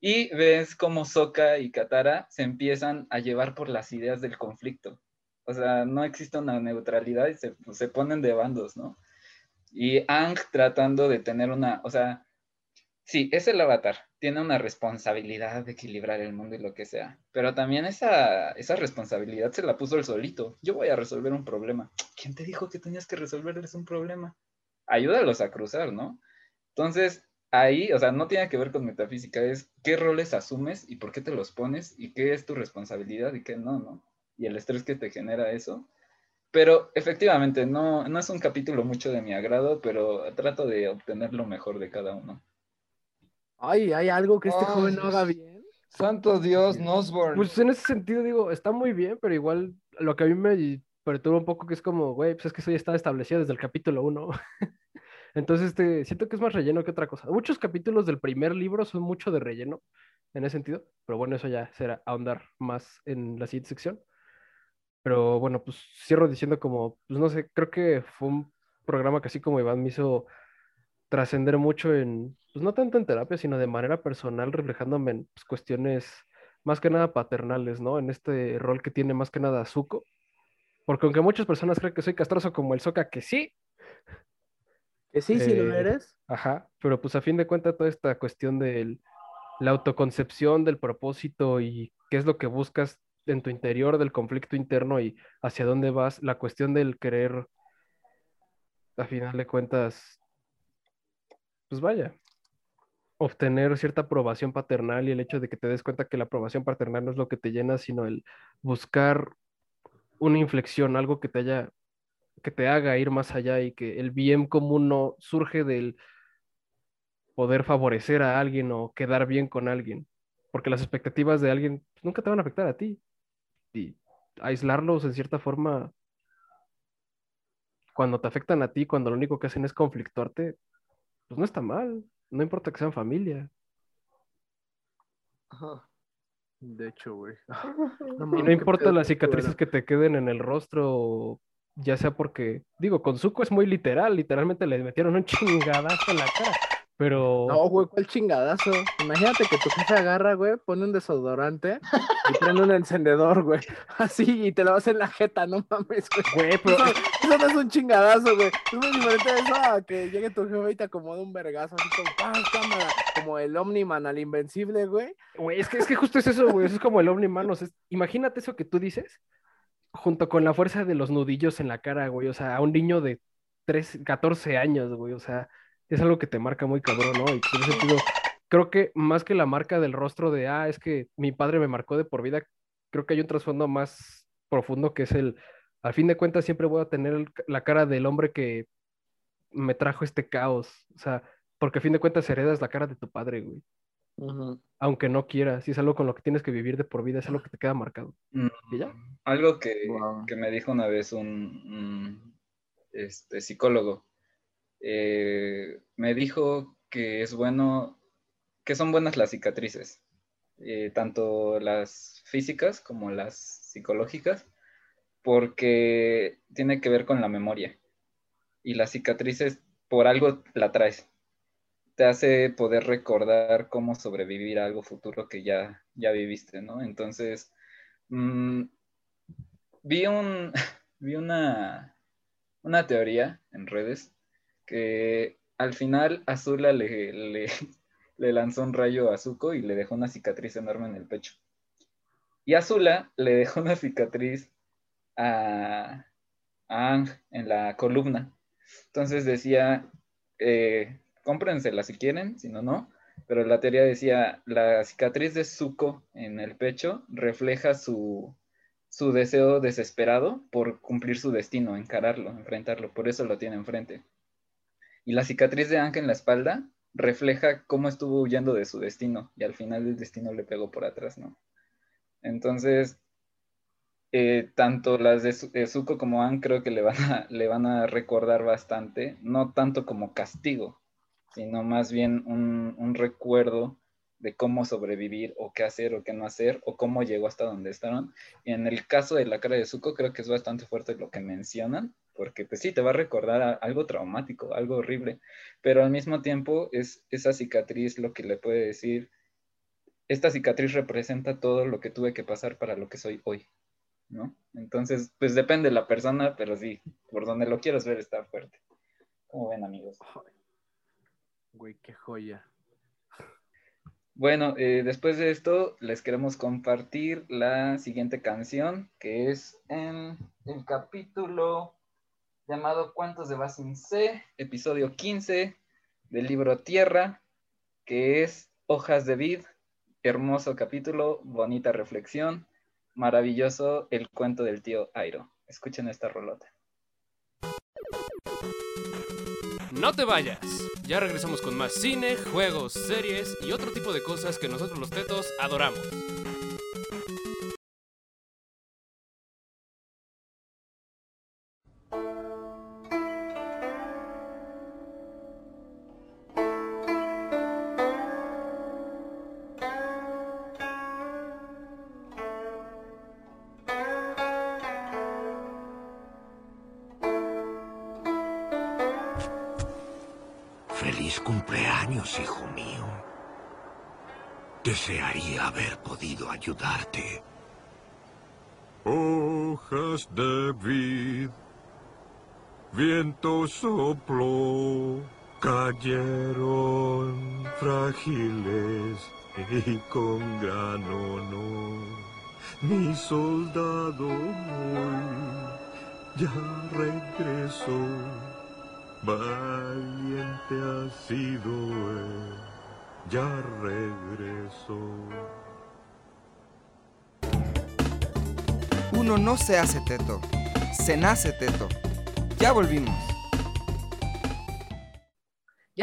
Y ves cómo Soka y Katara se empiezan a llevar por las ideas del conflicto. O sea, no existe una neutralidad y se, se ponen de bandos, ¿no? Y Ang tratando de tener una, o sea, sí, es el avatar, tiene una responsabilidad de equilibrar el mundo y lo que sea, pero también esa, esa responsabilidad se la puso él solito. Yo voy a resolver un problema. ¿Quién te dijo que tenías que resolverles un problema? Ayúdalos a cruzar, ¿no? Entonces, ahí, o sea, no tiene que ver con metafísica, es qué roles asumes y por qué te los pones y qué es tu responsabilidad y qué no, ¿no? Y el estrés que te genera eso. Pero efectivamente, no, no es un capítulo mucho de mi agrado, pero trato de obtener lo mejor de cada uno. Ay, hay algo que este joven no haga bien. Santo Dios, Nosborn. Pues en ese sentido digo, está muy bien, pero igual lo que a mí me perturba un poco que es como, güey, pues es que eso ya está establecido desde el capítulo 1. Entonces, este, siento que es más relleno que otra cosa. Muchos capítulos del primer libro son mucho de relleno en ese sentido, pero bueno, eso ya será ahondar más en la siguiente sección. Pero bueno, pues cierro diciendo como, pues no sé, creo que fue un programa que así como Iván me hizo trascender mucho en, pues no tanto en terapia, sino de manera personal, reflejándome en pues, cuestiones más que nada paternales, ¿no? En este rol que tiene más que nada Zuko. Porque aunque muchas personas creen que soy castroso como el Soka, que sí, Que sí, sí lo Eh, eres. Ajá, pero pues a fin de cuentas toda esta cuestión de la autoconcepción del propósito y qué es lo que buscas en tu interior del conflicto interno y hacia dónde vas, la cuestión del querer, a final de cuentas, pues vaya, obtener cierta aprobación paternal y el hecho de que te des cuenta que la aprobación paternal no es lo que te llena, sino el buscar una inflexión, algo que te haya que te haga ir más allá y que el bien común no surge del poder favorecer a alguien o quedar bien con alguien, porque las expectativas de alguien nunca te van a afectar a ti. Y aislarlos en cierta forma, cuando te afectan a ti, cuando lo único que hacen es conflictuarte, pues no está mal, no importa que sean familia. De hecho, güey. Y no importa las cicatrices que te queden en el rostro, ya sea porque, digo, con Zuko es muy literal, literalmente le metieron un chingadazo en la cara, pero... No, güey, ¿cuál chingadazo? Imagínate que tu jefe agarra, güey, pone un desodorante y prende un encendedor, güey. Así, y te lo vas en la jeta, no mames, güey. Güey, pero Eso, eso no es un chingadazo, güey. Es muy diferente de eso a que llegue tu jefe y te acomode un vergazo, así como, ¡pam, cámara! Como el Omniman al Invencible, güey. Güey, es que, es que justo es eso, güey. Eso es como el Omniman. o sea, es- imagínate eso que tú dices, junto con la fuerza de los nudillos en la cara, güey. O sea, a un niño de 3, 14 años, güey. O sea, es algo que te marca muy cabrón, ¿no? Y en ese sentido, creo que más que la marca del rostro de, ah, es que mi padre me marcó de por vida, creo que hay un trasfondo más profundo que es el, al fin de cuentas, siempre voy a tener la cara del hombre que me trajo este caos. O sea, porque a fin de cuentas heredas la cara de tu padre, güey aunque no quieras, si es algo con lo que tienes que vivir de por vida, es algo que te queda marcado. Mm, ¿Y ya? Algo que, Wow. que me dijo una vez un, un, este, psicólogo. Eh, me dijo que es bueno, que son buenas las cicatrices, eh, tanto las físicas como las psicológicas, porque tiene que ver con la memoria. Y las cicatrices, por algo la traes. Te hace poder recordar cómo sobrevivir a algo futuro que ya, ya viviste, ¿no? Entonces, mm, vi un, vi una, una teoría en redes que al final Azula le, lanzó un rayo a Zuko y le dejó una cicatriz enorme en el pecho. Y Azula le dejó una cicatriz a, a Ang en la columna. Entonces decía, eh, cómprensela si quieren, si no, no. Pero la teoría decía, la cicatriz de Zuko en el pecho refleja su, su deseo desesperado por cumplir su destino, encararlo, enfrentarlo. Por eso lo tiene enfrente. Y la cicatriz de Ángel en la espalda refleja cómo estuvo huyendo de su destino y al final el destino le pegó por atrás, ¿no? Entonces, eh, tanto las de, Zuko como Anne creo que le van, a, le van a recordar bastante, no tanto como castigo, sino más bien un, un recuerdo de cómo sobrevivir o qué hacer o qué no hacer o cómo llegó hasta donde estaban. Y en el caso de la cara de Zuko creo que es bastante fuerte lo que mencionan, porque pues sí, te va a recordar algo traumático, algo horrible, pero al mismo tiempo es esa cicatriz lo que le puede decir, esta cicatriz representa todo lo que tuve que pasar para lo que soy hoy, ¿no? Entonces, pues depende de la persona, pero sí, por donde lo quieras ver está fuerte. ¿Cómo ven amigos? Güey, qué joya. Bueno, eh, después de esto les queremos compartir la siguiente canción, que es en el capítulo llamado Cuentos de Basin C, episodio 15 del libro Tierra, que es Hojas de Vid, hermoso capítulo, bonita reflexión, maravilloso el cuento del tío Airo. Escuchen esta rolota. No te vayas. Ya regresamos con más cine, juegos, series y otro tipo de cosas que nosotros los tetos adoramos. Sopló, cayeron frágiles y con gran honor. Mi soldado hoy ya regresó. Valiente ha sido él, ya regresó. Uno no se hace teto, se nace teto. Ya volvimos.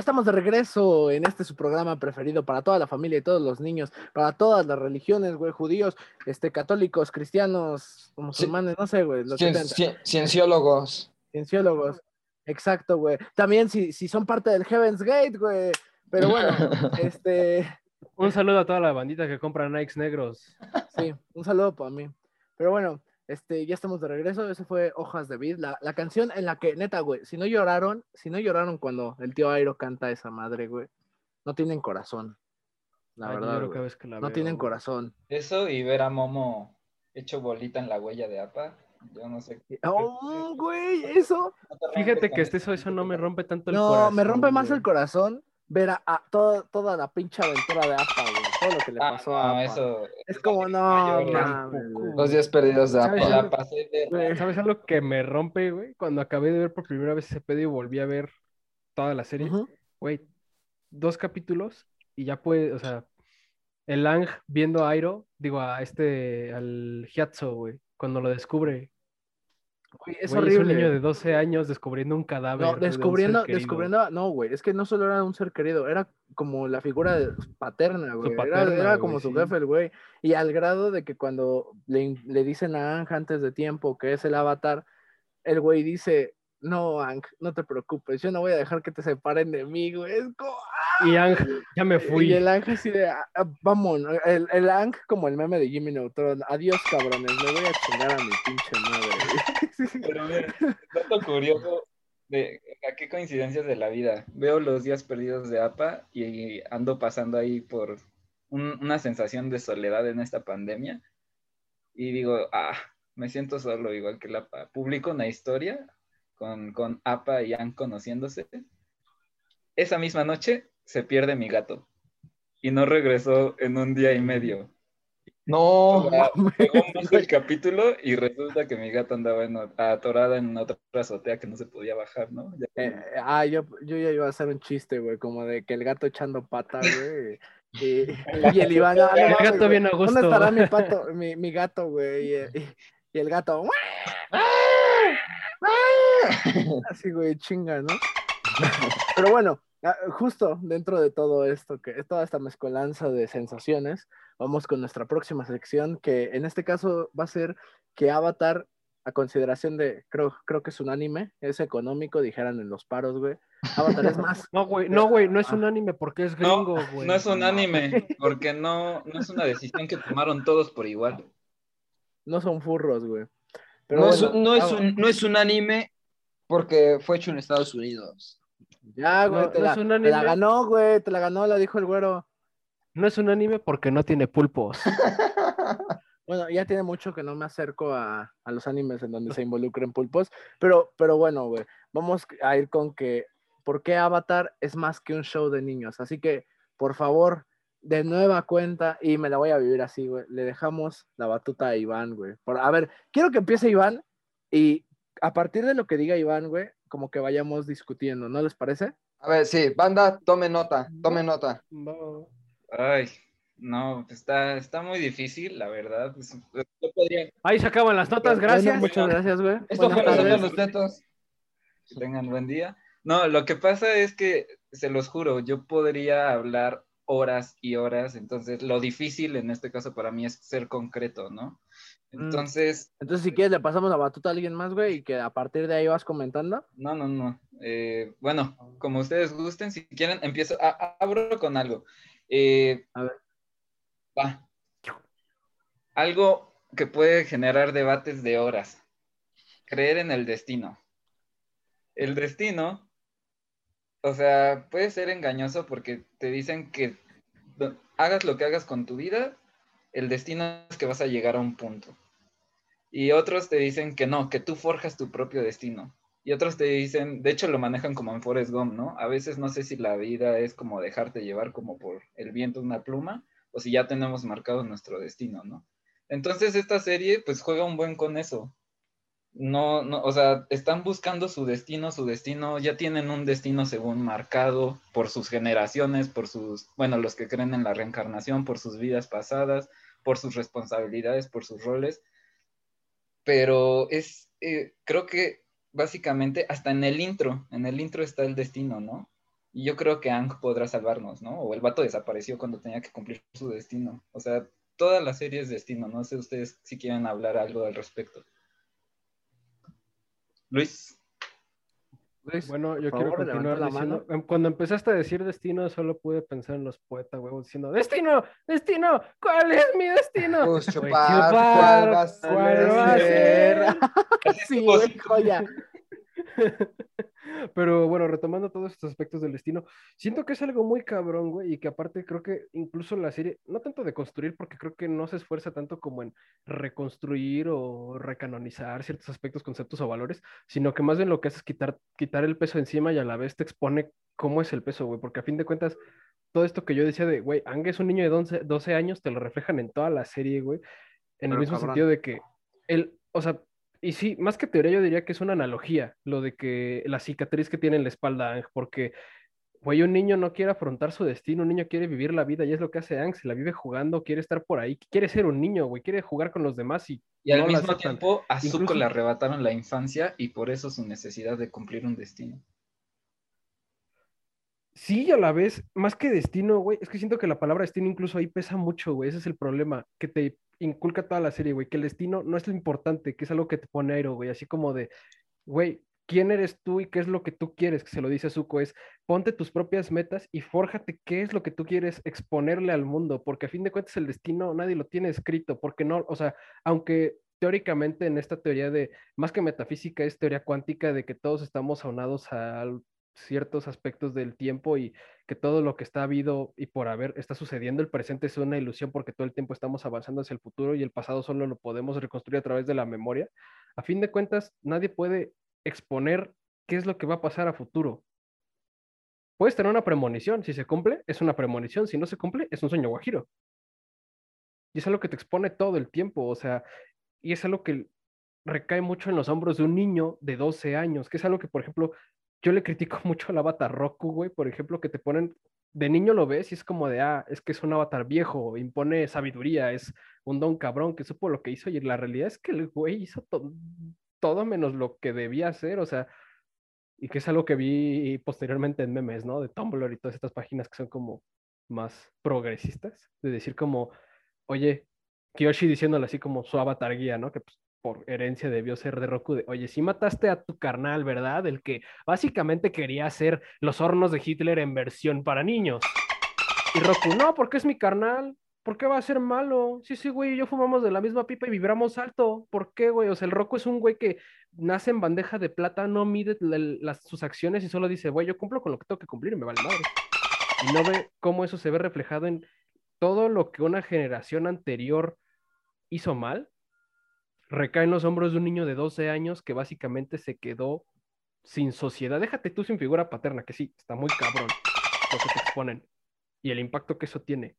Ya estamos de regreso en este su programa preferido para toda la familia y todos los niños, para todas las religiones, güey, judíos, este, católicos, cristianos, musulmanes, no sé, güey. los Cien- cien- Cienciólogos. Cienciólogos. Exacto, güey. También si, si son parte del Heaven's Gate, güey. Pero bueno, este, Un saludo a toda la bandita que compra Nikes negros. sí, un saludo para mí. Pero bueno, este, ya estamos de regreso. Ese fue Hojas de Vid, la, la canción en la que, neta, güey, si no lloraron, si no lloraron cuando el tío Airo canta esa madre, güey, no tienen corazón. La Ay, verdad, lloro güey. cada vez que la no veo, tienen güey. corazón. Eso y ver a Momo hecho bolita en la huella de APA, yo no sé. Oh, güey, eso. No te Fíjate que este, eso, eso no me rompe tanto el No, corazón. me rompe más güey. el corazón ver a, a todo- toda la pinche aventura de APA, güey. Todo lo que le Ah, pasó no, a eso. Es como, no, mames. Los días perdidos de ¿Sabes APA. la pasé de Güey. ¿Sabes algo que me rompe, güey? Cuando acabé de ver por primera vez ese pedo y volví a ver toda la serie. Güey, dos capítulos y ya puede, o sea, el Ang viendo a Airo, digo, a este, al Hyatso, güey, cuando lo descubre. Güey, es Güey, horrible. un niño de 12 años descubriendo un cadáver. No, descubriendo, descubriendo, no, güey, es que no solo era un ser querido, era como la figura paterna, güey. Era- paterna, era, güey, como su jefe, el güey. Y al grado de que cuando le, le dicen a Ang antes de tiempo que es el avatar, el güey dice, no, Ang, no te preocupes, yo no voy a dejar que te separen de mí, güey. Es como, ¡ah! Y Ang, ya me fui. Y el Ang así de, "Ah, ah, vamos, el, el Ang como el meme de Jimmy Neutron, adiós cabrones, me voy a chingar a mi pinche madre. güey". Pero mira, dato curioso de a qué coincidencias de la vida. Veo los días perdidos de APA y ando pasando ahí por un- una sensación de soledad en esta pandemia. Y digo, ah, me siento solo igual que la APA. Publico una historia con, con APA y Ann conociéndose. Esa misma noche se pierde mi gato y no regresó en un día y medio. No, Llegó el capítulo y resulta que mi gata andaba en atorada en otra azotea que no se podía bajar, ¿no? Ya- Eh, ah, yo, yo ya iba a hacer un chiste, güey, como de que el gato echando pata, güey. Y, y el Iván, ah, no El gato güey, bien a ¿Dónde gusto. estará mi pato, mi, mi gato, güey? Y, y- y el gato, así, güey, chinga, ¿no? Pero bueno, ah, justo dentro de todo esto, que toda esta mezcolanza de sensaciones, vamos con nuestra próxima sección, que en este caso va a ser que Avatar, a consideración de, creo, creo que es un anime, es económico, dijeran en los paros, güey. Avatar es más. No, güey, no, güey, no es un anime porque es No, gringo, güey. no es un anime, porque no, no es una decisión que tomaron todos por igual. No son furros, güey. Pero no, es, bueno, no, es ah, un, no es un anime porque fue hecho en Estados Unidos. Ya, güey, No, te, no la, es un te la anime. ganó, güey, te la ganó, la dijo el güero. No es un anime porque no tiene pulpos. Bueno, ya tiene mucho que no me acerco a, a los animes en donde se involucren pulpos, pero, pero bueno, güey, vamos a ir con que, ¿por qué Avatar es más que un show de niños? Así que, por favor, de nueva cuenta, y me la voy a vivir así, güey, le dejamos la batuta a Iván, güey. Por, a ver, quiero que empiece Iván y a partir de lo que diga Iván, güey, como que vayamos discutiendo, ¿no les parece? A ver, sí, banda, tome nota, tome nota. Ay, no, está, está muy difícil, la verdad. Yo podría Ahí se acaban las notas, Bueno, gracias. muchas gracias, güey. Esto Buenas fue nosotros los tetos. que tengan buen día. No, lo que pasa es que, se los juro, yo podría hablar horas y horas, entonces lo difícil en este caso para mí es ser concreto, ¿no? Mm. Entonces, Entonces, si quieres, le pasamos la batuta a alguien más, güey, y que a partir de ahí vas comentando. no, no, no. Eh, bueno, como ustedes gusten, si quieren, empiezo, a- abro con algo. Eh, A ver. Va. Algo que puede generar debates de horas. Creer en el destino. El destino, o sea, puede ser engañoso porque te dicen que hagas lo que hagas con tu vida, el destino es que vas a llegar a un punto. Y otros te dicen que no, que tú forjas tu propio destino. Y otros te dicen, de hecho lo manejan como en Forrest Gump, ¿no? A veces no sé si la vida es como dejarte llevar como por el viento una pluma o si ya tenemos marcado nuestro destino, ¿no? Entonces esta serie pues juega un buen con eso. No, no, o sea, están buscando su destino, su destino, ya tienen un destino según marcado por sus generaciones, por sus, bueno, los que creen en la reencarnación, por sus vidas pasadas, por sus responsabilidades, por sus roles. Pero es, eh, creo que básicamente hasta en el intro, en el intro está el destino, ¿no? Y yo creo que Ang podrá salvarnos, ¿no? O el vato desapareció cuando tenía que cumplir su destino. O sea, toda la serie es destino. No sé ustedes si quieren hablar algo al respecto. Luis. Luis, Bueno, yo quiero favor, continuar la diciendo, em, cuando empezaste a decir destino, solo pude pensar en los poetas, huevos, diciendo, destino, destino, ¿cuál es mi destino? Pues Güey, chupar, chupar, ¿cuál va a ser? ¿cuál va a ser? sí, güey, joya. Pero bueno, retomando todos estos aspectos del destino, siento que es algo muy cabrón, güey, y que aparte creo que incluso la serie, no tanto de construir, porque creo que no se esfuerza tanto como en reconstruir o recanonizar ciertos aspectos, conceptos o valores, sino que más bien lo que hace es quitar, quitar el peso encima y a la vez te expone cómo es el peso, güey, porque a fin de cuentas, todo esto que yo decía de, güey, Ang es un niño de 12, 12 años, te lo reflejan en toda la serie, güey, en el Pero mismo cabrón. sentido de que él, o sea, y sí, más que teoría, yo diría que es una analogía, lo de que la cicatriz que tiene en la espalda Ang, porque, güey, un niño no quiere afrontar su destino, un niño quiere vivir la vida y es lo que hace Ang, se la vive jugando, quiere estar por ahí, quiere ser un niño, güey, quiere jugar con los demás y, Y al no mismo tiempo a Zuko Incluso- le arrebataron la infancia y por eso su necesidad de cumplir un destino. Sí, a la vez, más que destino, güey, es que siento que la palabra destino incluso ahí pesa mucho, güey, ese es el problema, que te inculca toda la serie, güey, que el destino no es lo importante, que es algo que te pone aero, güey, así como de, güey, ¿quién eres tú y qué es lo que tú quieres? Que se lo dice Zuko, es ponte tus propias metas y fórjate qué es lo que tú quieres exponerle al mundo, porque a fin de cuentas el destino nadie lo tiene escrito, porque no, o sea, aunque teóricamente en esta teoría de, más que metafísica, es teoría cuántica de que todos estamos aunados al ciertos aspectos del tiempo y que todo lo que está habido y por haber está sucediendo, el presente es una ilusión porque todo el tiempo estamos avanzando hacia el futuro y el pasado solo lo podemos reconstruir a través de la memoria. A fin de cuentas, nadie puede exponer qué es lo que va a pasar a futuro. Puedes tener una premonición, si se cumple, es una premonición, si no se cumple, es un sueño guajiro. Y es algo que te expone todo el tiempo, o sea, y es algo que recae mucho en los hombros de un niño de 12 años, que es algo que, por ejemplo, yo le critico mucho al avatar Roku, güey, por ejemplo, que te ponen, de niño lo ves y es como de, ah, es que es un avatar viejo, impone sabiduría, es un don cabrón que supo lo que hizo y la realidad es que el güey hizo to- todo menos lo que debía hacer, o sea, y que es algo que vi posteriormente en memes, ¿no? De Tumblr y todas estas páginas que son como más progresistas, de decir como, oye, Kiyoshi diciéndole así como su avatar guía, ¿no? Que pues, por herencia debió ser de Roku, de, oye, si mataste a tu carnal, ¿verdad? El que básicamente quería hacer los hornos de Hitler en versión para niños. Y Roku, no, porque es mi carnal. ¿Por qué va a ser malo? Sí, sí, güey, yo fumamos de la misma pipa y vibramos alto. ¿Por qué, güey? O sea, el Roku es un güey que nace en bandeja de plata, no mide la- las, sus acciones y solo dice, güey, yo cumplo con lo que tengo que cumplir y me vale madre. Y no ve cómo eso se ve reflejado en todo lo que una generación anterior hizo mal, recae en los hombros de un niño de 12 años que básicamente se quedó sin sociedad. Déjate tú sin figura paterna, que sí, está muy cabrón lo que te exponen y el impacto que eso tiene.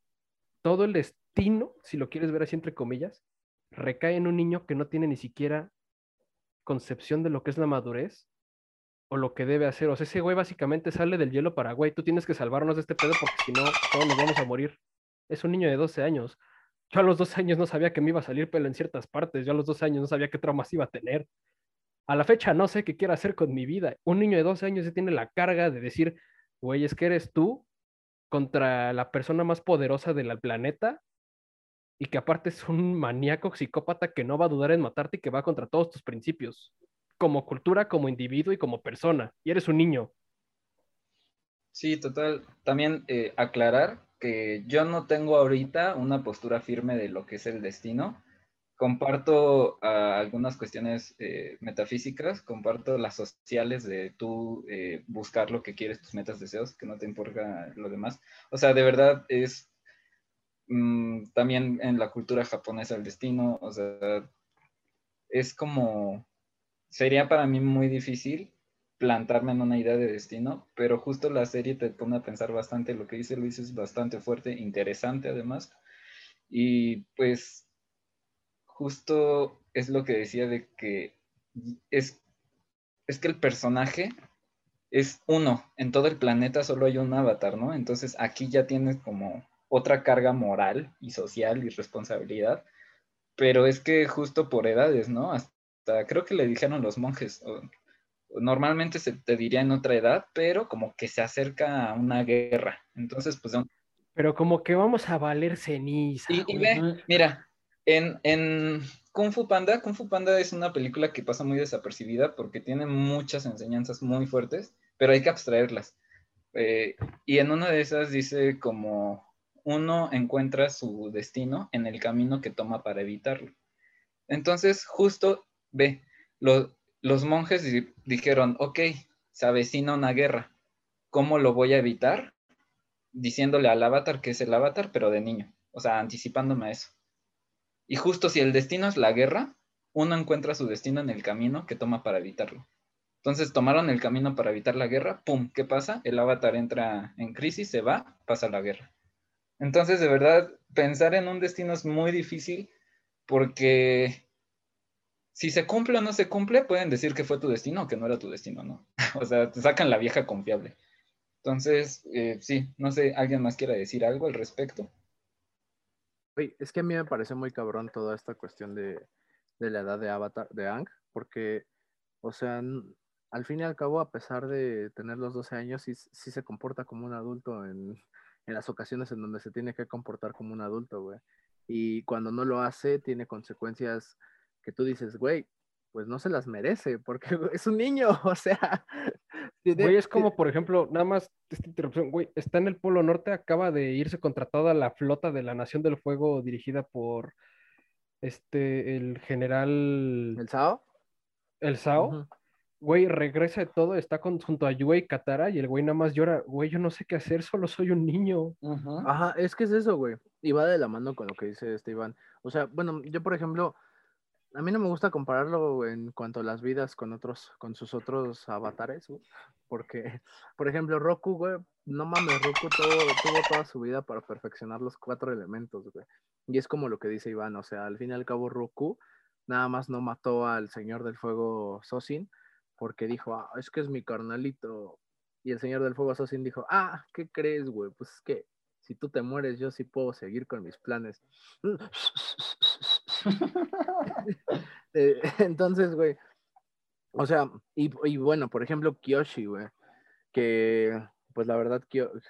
Todo el destino, si lo quieres ver así entre comillas, recae en un niño que no tiene ni siquiera concepción de lo que es la madurez o lo que debe hacer. O sea, ese güey básicamente sale del hielo para, güey, tú tienes que salvarnos de este pedo porque si no, todos nos vamos a morir. Es un niño de 12 años. Yo a los 12 años no sabía que me iba a salir pelo en ciertas partes. Yo a los 12 años no sabía qué traumas iba a tener. A la fecha no sé qué quiero hacer con mi vida. Un niño de 12 años ya tiene la carga de decir, güey, es que eres tú contra la persona más poderosa del planeta y que aparte es un maníaco psicópata que no va a dudar en matarte y que va contra todos tus principios, como cultura, como individuo y como persona. Y eres un niño. Sí, total. También eh, aclarar que yo no tengo ahorita una postura firme de lo que es el destino. Comparto ah, algunas cuestiones eh, metafísicas, comparto las sociales de tú eh, buscar lo que quieres, tus metas, deseos, que no te importa lo demás. O sea, de verdad es mm, también en la cultura japonesa el destino, o sea, es como, sería para mí muy difícil plantarme en una idea de destino, pero justo la serie te pone a pensar bastante, lo que dice Luis es bastante fuerte, interesante además, y pues justo es lo que decía de que es, es que el personaje es uno, en todo el planeta solo hay un avatar, ¿no? Entonces aquí ya tienes como otra carga moral y social y responsabilidad, pero es que justo por edades, ¿no? Hasta creo que le dijeron los monjes, normalmente se te diría en otra edad, pero como que se acerca a una guerra. Entonces, pues... Pero como que vamos a valer ceniza. Y, y ve, mira, en, en, Kung Fu Panda, Kung Fu Panda es una película que pasa muy desapercibida porque tiene muchas enseñanzas muy fuertes, pero hay que abstraerlas. Eh, y en una de esas dice como uno encuentra su destino en el camino que toma para evitarlo. Entonces, justo, ve, lo, los monjes di dijeron, ok, se avecina una guerra, ¿cómo lo voy a evitar? Diciéndole al avatar que es el avatar, pero de niño, o sea, anticipándome a eso. Y justo si el destino es la guerra, uno encuentra su destino en el camino que toma para evitarlo. Entonces tomaron el camino para evitar la guerra, ¡pum! ¿Qué pasa? El avatar entra en crisis, se va, pasa la guerra. Entonces, de verdad, pensar en un destino es muy difícil porque si se cumple o no se cumple, pueden decir que fue tu destino o que no era tu destino, ¿no? o sea, te sacan la vieja confiable. Entonces, eh, sí, no sé, ¿alguien más quiera decir algo al respecto? Oye, es que a mí me parece muy cabrón toda esta cuestión de, de la edad de Avatar, de Ang, porque, o sea, al fin y al cabo, a pesar de tener los 12 años, sí, sí se comporta como un adulto en, en, las ocasiones en donde se tiene que comportar como un adulto, güey. Y cuando no lo hace, tiene consecuencias que tú dices, güey, pues no se las merece, porque es un niño, o sea. Güey, es como, por ejemplo, nada más esta interrupción, güey, está en el Polo Norte, acaba de irse contra toda la flota de la Nación del Fuego dirigida por este, el general... ¿El Sao? El Sao. Uh -huh. Güey, regresa de todo, está con, junto a Yue y Katara y el güey nada más llora, güey, yo no sé qué hacer, solo soy un niño. Uh -huh. Ajá, es que es eso, güey. Y va de la mano con lo que dice este Iván. O sea, bueno, yo por ejemplo, a mí no me gusta compararlo en cuanto a las vidas con otros, con sus otros avatares. Porque, por ejemplo, Roku, güey, no mames, Roku tuvo, tuvo toda su vida para perfeccionar los cuatro elementos, güey. Y es como lo que dice Iván, o sea, al fin y al cabo Roku nada más no mató al Señor del Fuego Sosin porque dijo, ah, es que es mi carnalito. Y el Señor del Fuego Sosin dijo, ah, ¿qué crees, güey? Pues es que si tú te mueres, yo sí puedo seguir con mis planes. Eh, entonces, güey, o sea, y, y, bueno, por ejemplo, Kyoshi, güey, que pues la verdad,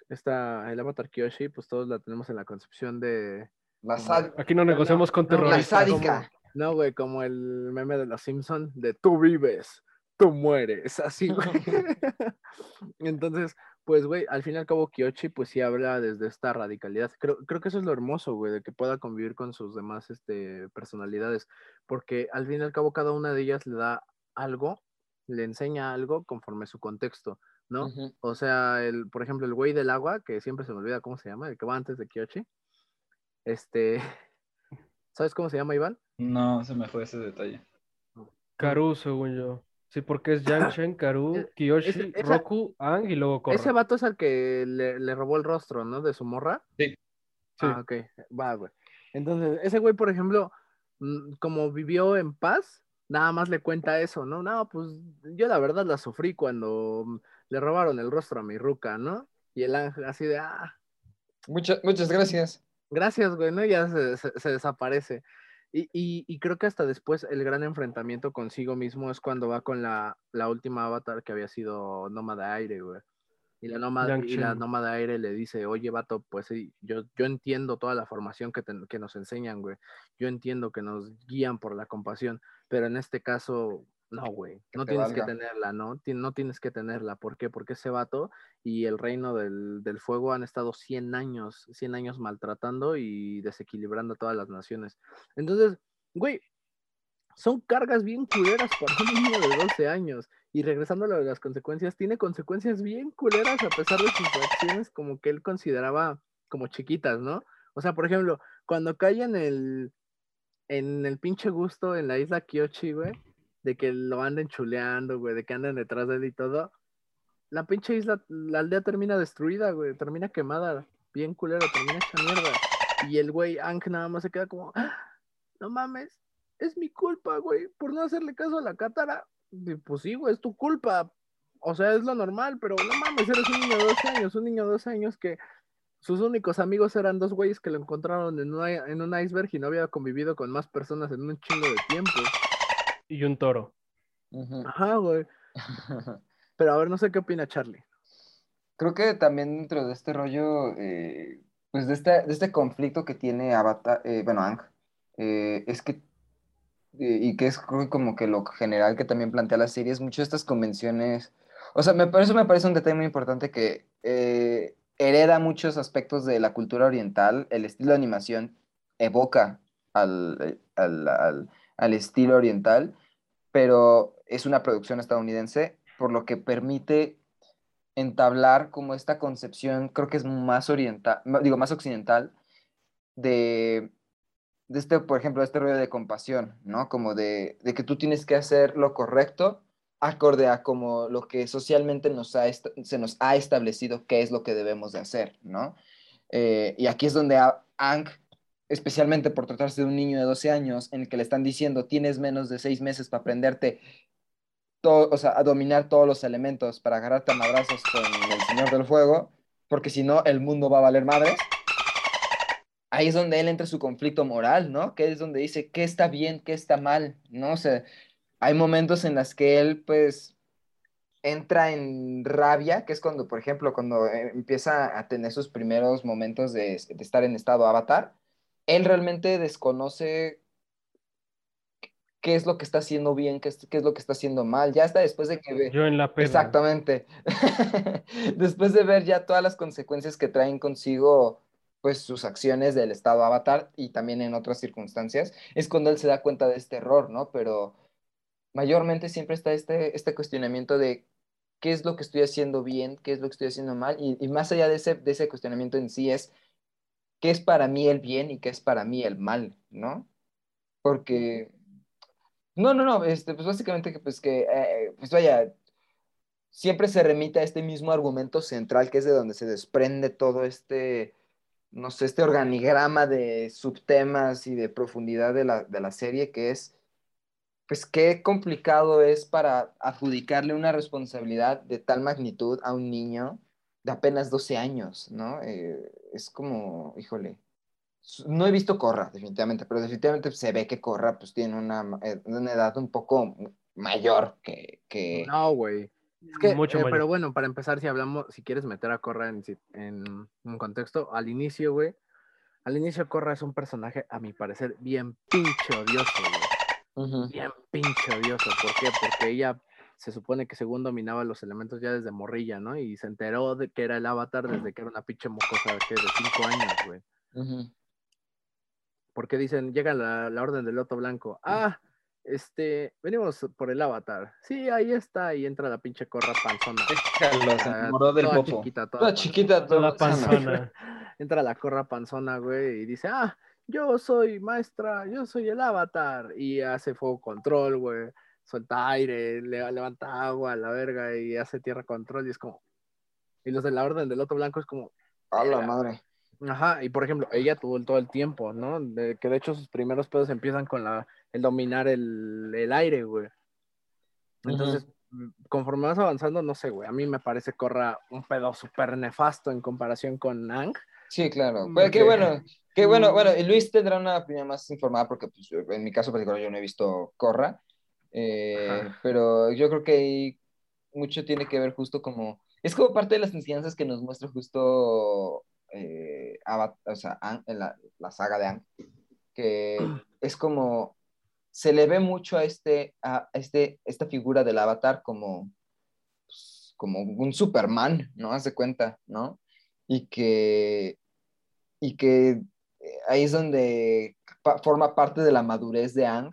esta, el avatar Kyoshi, pues todos la tenemos en la concepción de... La Aquí no negociamos con terroristas. no, güey, como el meme de los Simpson de tú vives, tú mueres, así, güey. Entonces, pues, güey, al fin y al cabo, Kyoshi, pues sí habla desde esta radicalidad. Creo, creo que eso es lo hermoso, güey, de que pueda convivir con sus demás este, personalidades, porque al fin y al cabo, cada una de ellas le da algo, le enseña algo conforme su contexto. ¿no? O sea, el, por ejemplo, el güey del agua, que siempre se me olvida cómo se llama, el que va antes de Kyoshi. Este, ¿sabes cómo se llama, Iván? No, se me fue ese detalle. Karu, según yo. Sí, porque es Yangshen, Karu, Kiyoshi, Roku, Ang y luego Korra. Ese vato es el que le, robó el rostro, ¿no? De su morra. Sí. Ah, ok. Va, güey. Entonces, ese güey, por ejemplo, mm, como vivió en paz, nada más le cuenta eso, ¿no? No, pues yo la verdad la sufrí cuando le robaron el rostro a mi ruca, ¿no? Y el ángel así de, ah. Muchas, muchas gracias. Gracias, güey, ¿no? Ya se, desaparece. Y, y, creo que hasta después el gran enfrentamiento consigo mismo es cuando va con la, la última avatar que había sido Nómada Aire, güey. Y la nómada, y la nómada aire le dice, oye, vato, pues sí, yo, yo entiendo toda la formación que, que nos enseñan, güey. Yo entiendo que nos guían por la compasión, pero en este caso, no, güey, no tienes que tenerla, ¿no? No tienes que tenerla. ¿Por qué? Porque ese vato y el reino del, del, fuego han estado 100 años, 100 años maltratando y desequilibrando a todas las naciones. Entonces, güey, son cargas bien culeras para un niño de 12 años. Y regresando a lo de las consecuencias, tiene consecuencias bien culeras a pesar de sus acciones como que él consideraba como chiquitas, ¿no? O sea, por ejemplo, cuando cae en el, en el pinche gusto en la isla Kyochi, güey de que lo anden chuleando, güey, de que anden detrás de él y todo, la pinche isla, la aldea termina destruida, güey, termina quemada, bien culera, termina hecha mierda. Y el güey Ank nada más se queda como, ah, no mames, es mi culpa, güey, por no hacerle caso a la cátara. pues sí, güey, es tu culpa. O sea, es lo normal, pero no mames, eres un niño de 12 años, un niño de 12 años que sus únicos amigos eran dos güeyes que lo encontraron en, en un iceberg y no había convivido con más personas en un chingo de tiempo y un toro. Ajá, güey. Pero a ver, no sé qué opina Charlie. Creo que también dentro de este rollo, eh, pues de este, de este conflicto que tiene Avatar, eh, bueno, Ang, eh, es que, y que es como que lo general que también plantea la serie, es mucho estas convenciones, o sea, me, por eso me parece un detalle muy importante que hereda muchos aspectos de la cultura oriental, el estilo de animación evoca al, al, al estilo oriental, pero es una producción estadounidense, por lo que permite entablar como esta concepción, creo que es más oriental, digo, más occidental, de, de este, por ejemplo, este rollo de compasión, ¿no? Como de, de, que tú tienes que hacer lo correcto acorde a como lo que socialmente nos ha se nos ha establecido qué es lo que debemos de hacer, ¿no? Eh, y aquí es donde Ang especialmente por tratarse de un niño de 12 años en el que le están diciendo tienes menos de 6 meses para aprenderte todo, o sea, a dominar todos los elementos para agarrarte a madrazos con el Señor del Fuego, porque si no, el mundo va a valer madre. Ahí es donde él entra su conflicto moral, ¿no? Que es donde dice qué está bien, qué está mal, ¿no? O hay momentos en los que él, pues, entra en rabia, que es cuando, por ejemplo, cuando eh, empieza a tener sus primeros momentos de, de estar en estado avatar, él realmente desconoce qué es lo que está haciendo bien, qué es, qué es lo que está haciendo mal. Ya está después de que ve. Yo en la pena. Exactamente. después de ver ya todas las consecuencias que traen consigo, pues sus acciones del estado avatar y también en otras circunstancias, es cuando él se da cuenta de este error, ¿no? Pero mayormente siempre está este, este cuestionamiento de qué es lo que estoy haciendo bien, qué es lo que estoy haciendo mal, y, y más allá de ese, de ese cuestionamiento en sí es qué es para mí el bien y qué es para mí el mal, ¿no? Porque, no, no, no, este, pues básicamente que, pues que, eh, pues vaya, siempre se remite a este mismo argumento central que es de donde se desprende todo este, no sé, este organigrama de subtemas y de profundidad de la, de la serie que es, pues qué complicado es para adjudicarle una responsabilidad de tal magnitud a un niño de apenas 12 años, ¿no? Eh, es como, híjole, no he visto Corra, definitivamente, pero definitivamente se ve que Corra pues tiene una, eh, una edad un poco mayor que... que... No, güey. Es que, Mucho eh, pero bueno, para empezar, si hablamos, si quieres meter a Corra en, en un contexto, al inicio, güey, al inicio Corra es un personaje, a mi parecer, bien pinche odioso, güey. Bien pinche odioso. ¿Por qué? Porque ella se supone que según dominaba los elementos ya desde morrilla, ¿no? Y se enteró de que era el avatar desde que era una pinche mocosa que de cinco años, güey. Porque dicen, llega la, la orden del loto blanco. Ah, este, venimos por el avatar. Sí, ahí está. Y entra la pinche corra panzona. Déjalo, se Ah, enamoró del toda popo. chiquita, toda Toda chiquita, Toda toda panzona. entra la corra panzona, güey, y dice, ah, yo soy maestra, yo soy el avatar. Y hace fuego control, güey. Suelta aire, le, levanta agua, la verga, y hace tierra control. Y es como. Y los de la orden del loto blanco es como. A la madre. Ajá, y por ejemplo, ella tuvo todo el tiempo, ¿no? De, que de hecho sus primeros pedos empiezan con la, el dominar el, el aire, güey. Entonces, mm, conforme vas avanzando, no sé, güey, a mí me parece Corra un pedo súper nefasto en comparación con Ang. Sí, claro. Mm, Pues qué bueno, qué bueno, Mm. bueno, Luis tendrá una opinión más informada porque pues, en mi caso particular yo no he visto Corra, eh, pero yo creo que ahí mucho tiene que ver justo como, es como parte de las enseñanzas que nos muestra justo eh, o sea, en la, la saga de Ang, que es como, se le ve mucho a este, a este, esta figura del avatar como, pues, como un Superman, ¿no? Haz de cuenta, ¿no? Y que, y que eh, ahí es donde pa- forma parte de la madurez de Ang,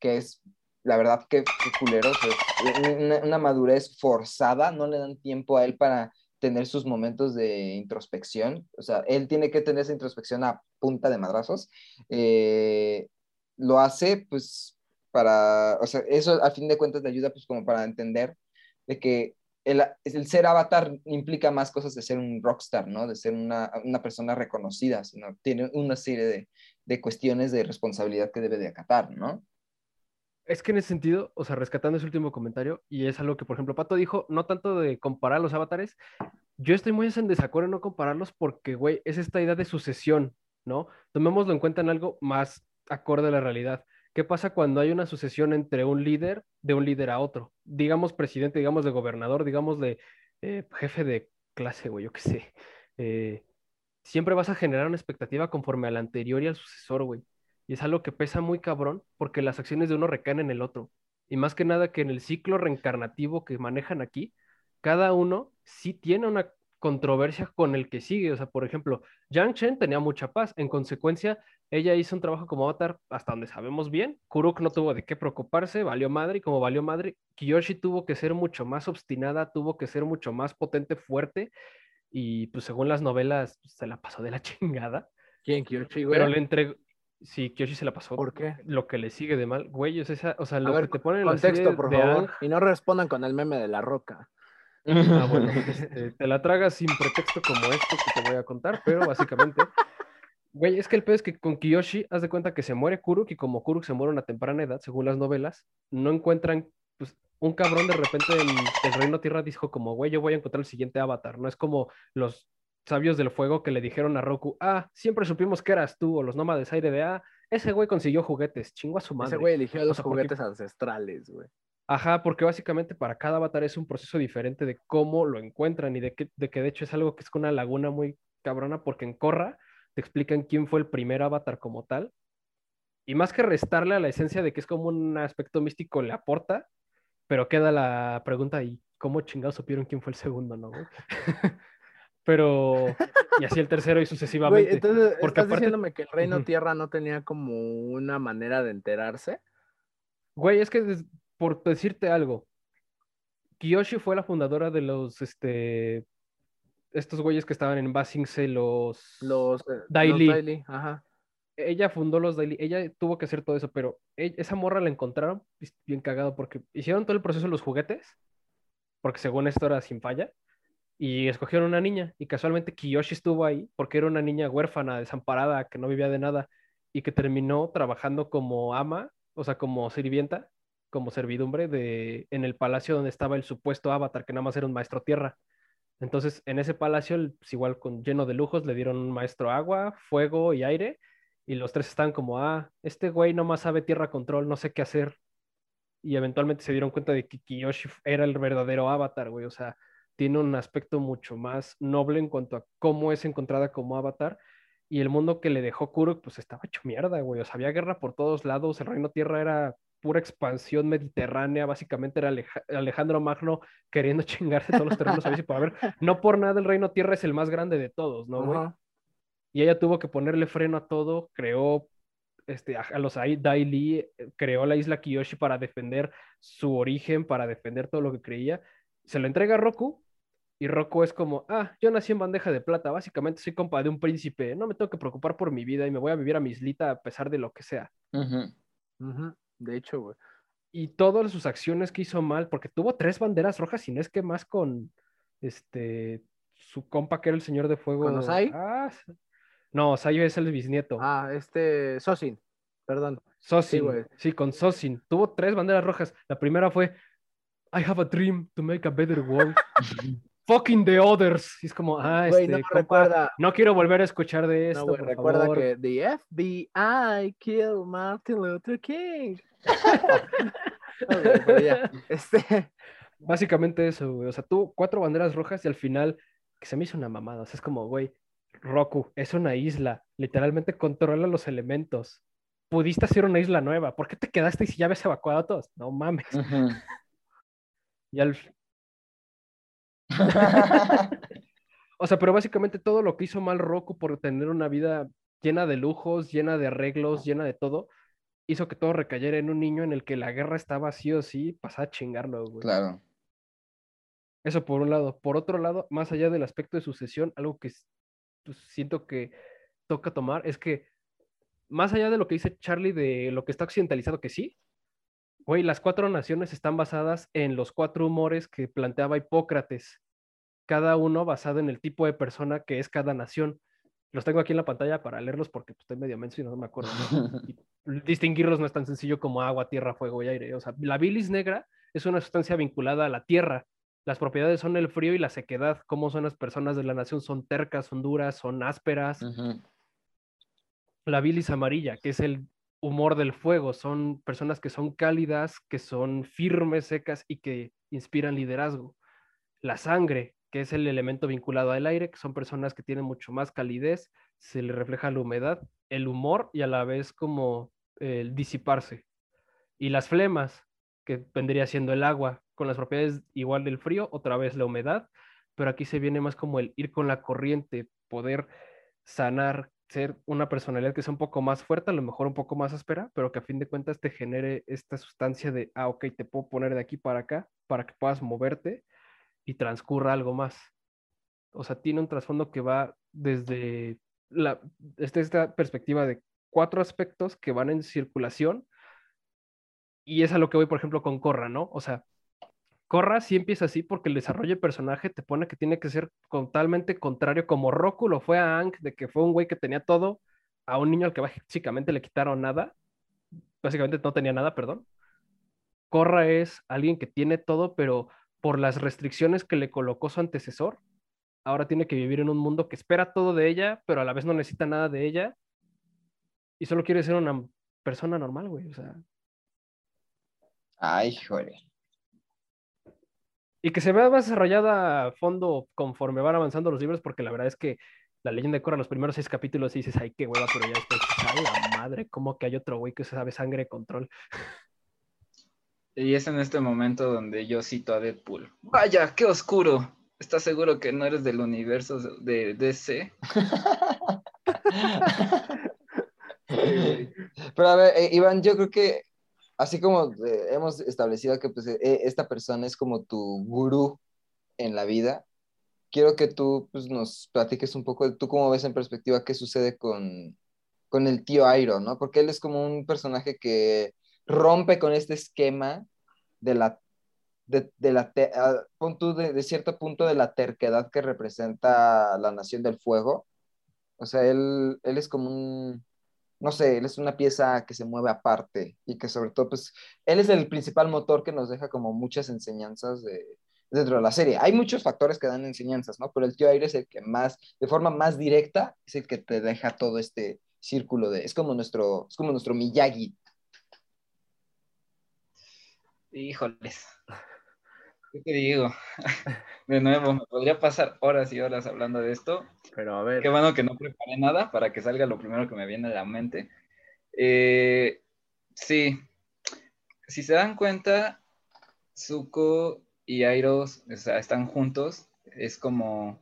que es, la verdad, que, que una, una madurez forzada, no le dan tiempo a él para tener sus momentos de introspección, o sea, él tiene que tener esa introspección a punta de madrazos, eh, lo hace pues para, o sea, eso a fin de cuentas le ayuda pues como para entender de que el, el ser avatar implica más cosas de ser un rockstar, ¿no? De ser una, una persona reconocida, sino tiene una serie de, de cuestiones de responsabilidad que debe de acatar, ¿no? Es que en ese sentido, o sea, rescatando ese último comentario, y es algo que, por ejemplo, Pato dijo, no tanto de comparar los avatares, yo estoy muy en desacuerdo en no compararlos porque, güey, es esta idea de sucesión, ¿no? Tomémoslo en cuenta en algo más acorde a la realidad. ¿Qué pasa cuando hay una sucesión entre un líder de un líder a otro? Digamos presidente, digamos de gobernador, digamos de eh, jefe de clase, güey, yo qué sé. Eh, siempre vas a generar una expectativa conforme al anterior y al sucesor, güey. Y es algo que pesa muy cabrón porque las acciones de uno recaen en el otro. Y más que nada que en el ciclo reencarnativo que manejan aquí, cada uno sí tiene una controversia con el que sigue. O sea, por ejemplo, Yang Chen tenía mucha paz. En consecuencia, ella hizo un trabajo como avatar hasta donde sabemos bien. Kuruk no tuvo de qué preocuparse, valió madre. Y como valió madre, Kiyoshi tuvo que ser mucho más obstinada, tuvo que ser mucho más potente, fuerte. Y pues según las novelas, se la pasó de la chingada. ¿Quién, Kyoshi, güey? Pero le entregó. Sí, Kiyoshi se la pasó. ¿Por qué? Lo que le sigue de mal, güey, es esa, o sea, A lo ver, que te ponen en la contexto, por favor. Ang, Y no respondan con el meme de la roca. Ah, bueno, este, te la tragas sin pretexto como esto que te voy a contar, pero básicamente, güey, es que el peor es que con Kiyoshi, haz de cuenta que se muere Kuruk y como Kuruk se muere a una temprana edad, según las novelas, no encuentran, pues, un cabrón de repente en el Reino Tierra dijo como, güey, yo voy a encontrar el siguiente avatar, no es como los sabios del fuego que le dijeron a Roku, ah, siempre supimos que eras tú, o los nómades aire de, ah, ese güey consiguió juguetes, chingo a su madre. Ese güey eligió O los sea, porque- juguetes ancestrales, güey. Ajá, porque básicamente para cada avatar es un proceso diferente de cómo lo encuentran y de que, de que de hecho es algo que es una laguna muy cabrona porque en Korra te explican quién fue el primer avatar como tal. Y más que restarle a la esencia de que es como un aspecto místico, le aporta, pero queda la pregunta y cómo chingados supieron quién fue el segundo, ¿no? pero, y así el tercero y sucesivamente. entonces, Porque ¿estás aparte- diciéndome que el Reino Ujú. Tierra no tenía como una manera de enterarse? Güey, es que por decirte algo, Kiyoshi fue la fundadora de los, este, estos güeyes que estaban en Basingse, los... Los, eh, Daily. los Daily, ajá. Ella fundó los Daily, ella tuvo que hacer todo eso, pero e- esa morra la encontraron bien cagado porque hicieron todo el proceso de los juguetes, porque según esto era sin falla, y escogieron una niña y casualmente Kiyoshi estuvo ahí porque era una niña huérfana, desamparada, que no vivía de nada y que terminó trabajando como ama, o sea, como sirvienta, como servidumbre de, en el palacio donde estaba el supuesto avatar, que nada más era un maestro tierra. Entonces, en ese palacio, pues, igual con lleno de lujos, le dieron un maestro agua, fuego y aire, y los tres estaban como, ah, este güey nomás sabe tierra control, no sé qué hacer. Y eventualmente se dieron cuenta de que Kiyoshi era el verdadero avatar, güey, o sea, tiene un aspecto mucho más noble en cuanto a cómo es encontrada como avatar. Y el mundo que le dejó Kuruk, pues estaba hecho mierda, güey. O sea, había guerra por todos lados. El Reino Tierra era pura expansión mediterránea. Básicamente era Alejandro Magno queriendo chingarse todos los terrenos a ver si ver. No por nada el Reino Tierra es el más grande de todos, ¿no, güey? Y ella tuvo que ponerle freno a todo. Creó este, a, los Dai eh, creó la isla Kiyoshi para defender su origen, para defender todo lo que creía. Se lo entrega a Roku y Rocco es como, ah, yo nací en bandeja de plata, básicamente soy compa de un príncipe, no me tengo que preocupar por mi vida y me voy a vivir a mi islita a pesar de lo que sea. De hecho, güey. Y todas sus acciones que hizo mal, porque tuvo tres banderas rojas y no es que más con este su compa que era el señor de fuego. ¿Con Osai? Ah, no, Osai es el bisnieto. Ah, este, Sosin, perdón. Sosin, sí, sí, con Sosin. Tuvo tres banderas rojas. La primera fue, I have a dream to make a better world. fucking the others. es como, ah, este, no, recuerda... no quiero volver a escuchar de esto. No, recuerda que the FBI killed Martin Luther King. este... Básicamente eso, güey. O sea, tú cuatro banderas rojas y al final, que se me hizo una mamada. O sea, es como, güey, Roku, es una isla. Literalmente controla los elementos. Pudiste hacer una isla nueva. ¿Por qué te quedaste y si ya habías evacuado a todos? No mames. Y al, o sea, pero básicamente todo lo que hizo mal Roku por tener una vida llena de lujos, llena de arreglos, llena de todo, hizo que todo recayera en un niño en el que la guerra estaba sí o sí, pasaba a chingarlo, güey. Claro. Eso por un lado. Por otro lado, más allá del aspecto de sucesión, algo que pues, siento que toca tomar es que, más allá de lo que dice Charlie de lo que está occidentalizado, que sí, güey, las cuatro naciones están basadas en los cuatro humores que planteaba Hipócrates cada uno basado en el tipo de persona que es cada nación. Los tengo aquí en la pantalla para leerlos porque pues, estoy medio menso y no me acuerdo. distinguirlos no es tan sencillo como agua, tierra, fuego y aire. O sea, la bilis negra es una sustancia vinculada a la tierra. Las propiedades son el frío y la sequedad. ¿Cómo son las personas de la nación? Son tercas, son duras, son ásperas. La bilis amarilla, que es el humor del fuego, son personas que son cálidas, que son firmes, secas y que inspiran liderazgo. La sangre, que es el elemento vinculado al aire, que son personas que tienen mucho más calidez, se le refleja la humedad, el humor y a la vez como el disiparse. Y las flemas, que vendría siendo el agua, con las propiedades igual del frío, otra vez la humedad, pero aquí se viene más como el ir con la corriente, poder sanar, ser una personalidad que sea un poco más fuerte, a lo mejor un poco más áspera, pero que a fin de cuentas te genere esta sustancia de, ah, ok, te puedo poner de aquí para acá para que puedas moverte y transcurra algo más. O sea, tiene un trasfondo que va desde la, desde esta perspectiva de cuatro aspectos que van en circulación y es a lo que voy, por ejemplo, con Corra, ¿no? O sea, Corra sí empieza así porque el desarrollo de personaje te pone que tiene que ser totalmente contrario, como Roku lo fue a Ang, de que fue un güey que tenía todo, a un niño al que básicamente le quitaron nada, básicamente no tenía nada, perdón. Corra es alguien que tiene todo, pero por las restricciones que le colocó su antecesor, ahora tiene que vivir en un mundo que espera todo de ella, pero a la vez no necesita nada de ella, y solo quiere ser una persona normal, güey, o sea. Ay, joder. Y que se vea más desarrollada a fondo conforme van avanzando los libros, porque la verdad es que la leyenda de Korra, los primeros seis capítulos, y dices, ay, qué hueva, pero ya después, ay, la madre, ¿cómo que hay otro güey que se sabe sangre de control? Y es en este momento donde yo cito a Deadpool. Vaya, qué oscuro. ¿Estás seguro que no eres del universo de DC? Pero a ver, eh, Iván, yo creo que así como eh, hemos establecido que pues, eh, esta persona es como tu gurú en la vida, quiero que tú pues, nos platiques un poco de tú cómo ves en perspectiva qué sucede con, con el tío Airo, ¿no? Porque él es como un personaje que rompe con este esquema de la de, de la te- a- pon tú de, de cierto punto de la terquedad que representa la Nación del Fuego. O sea, él, él es como un, no sé, él es una pieza que se mueve aparte y que sobre todo, pues, él es el principal motor que nos deja como muchas enseñanzas de, dentro de la serie. Hay muchos factores que dan enseñanzas, ¿no? Pero el tío Aire es el que más, de forma más directa, es el que te deja todo este círculo de, es como nuestro, es como nuestro Miyagi. Híjoles. ¿Qué te digo? De nuevo, me podría pasar horas y horas hablando de esto. Pero a ver, Qué bueno que no preparé nada para que salga lo primero que me viene a la mente. Eh, sí, si se dan cuenta, Zuko y Airos o sea, están juntos. Es como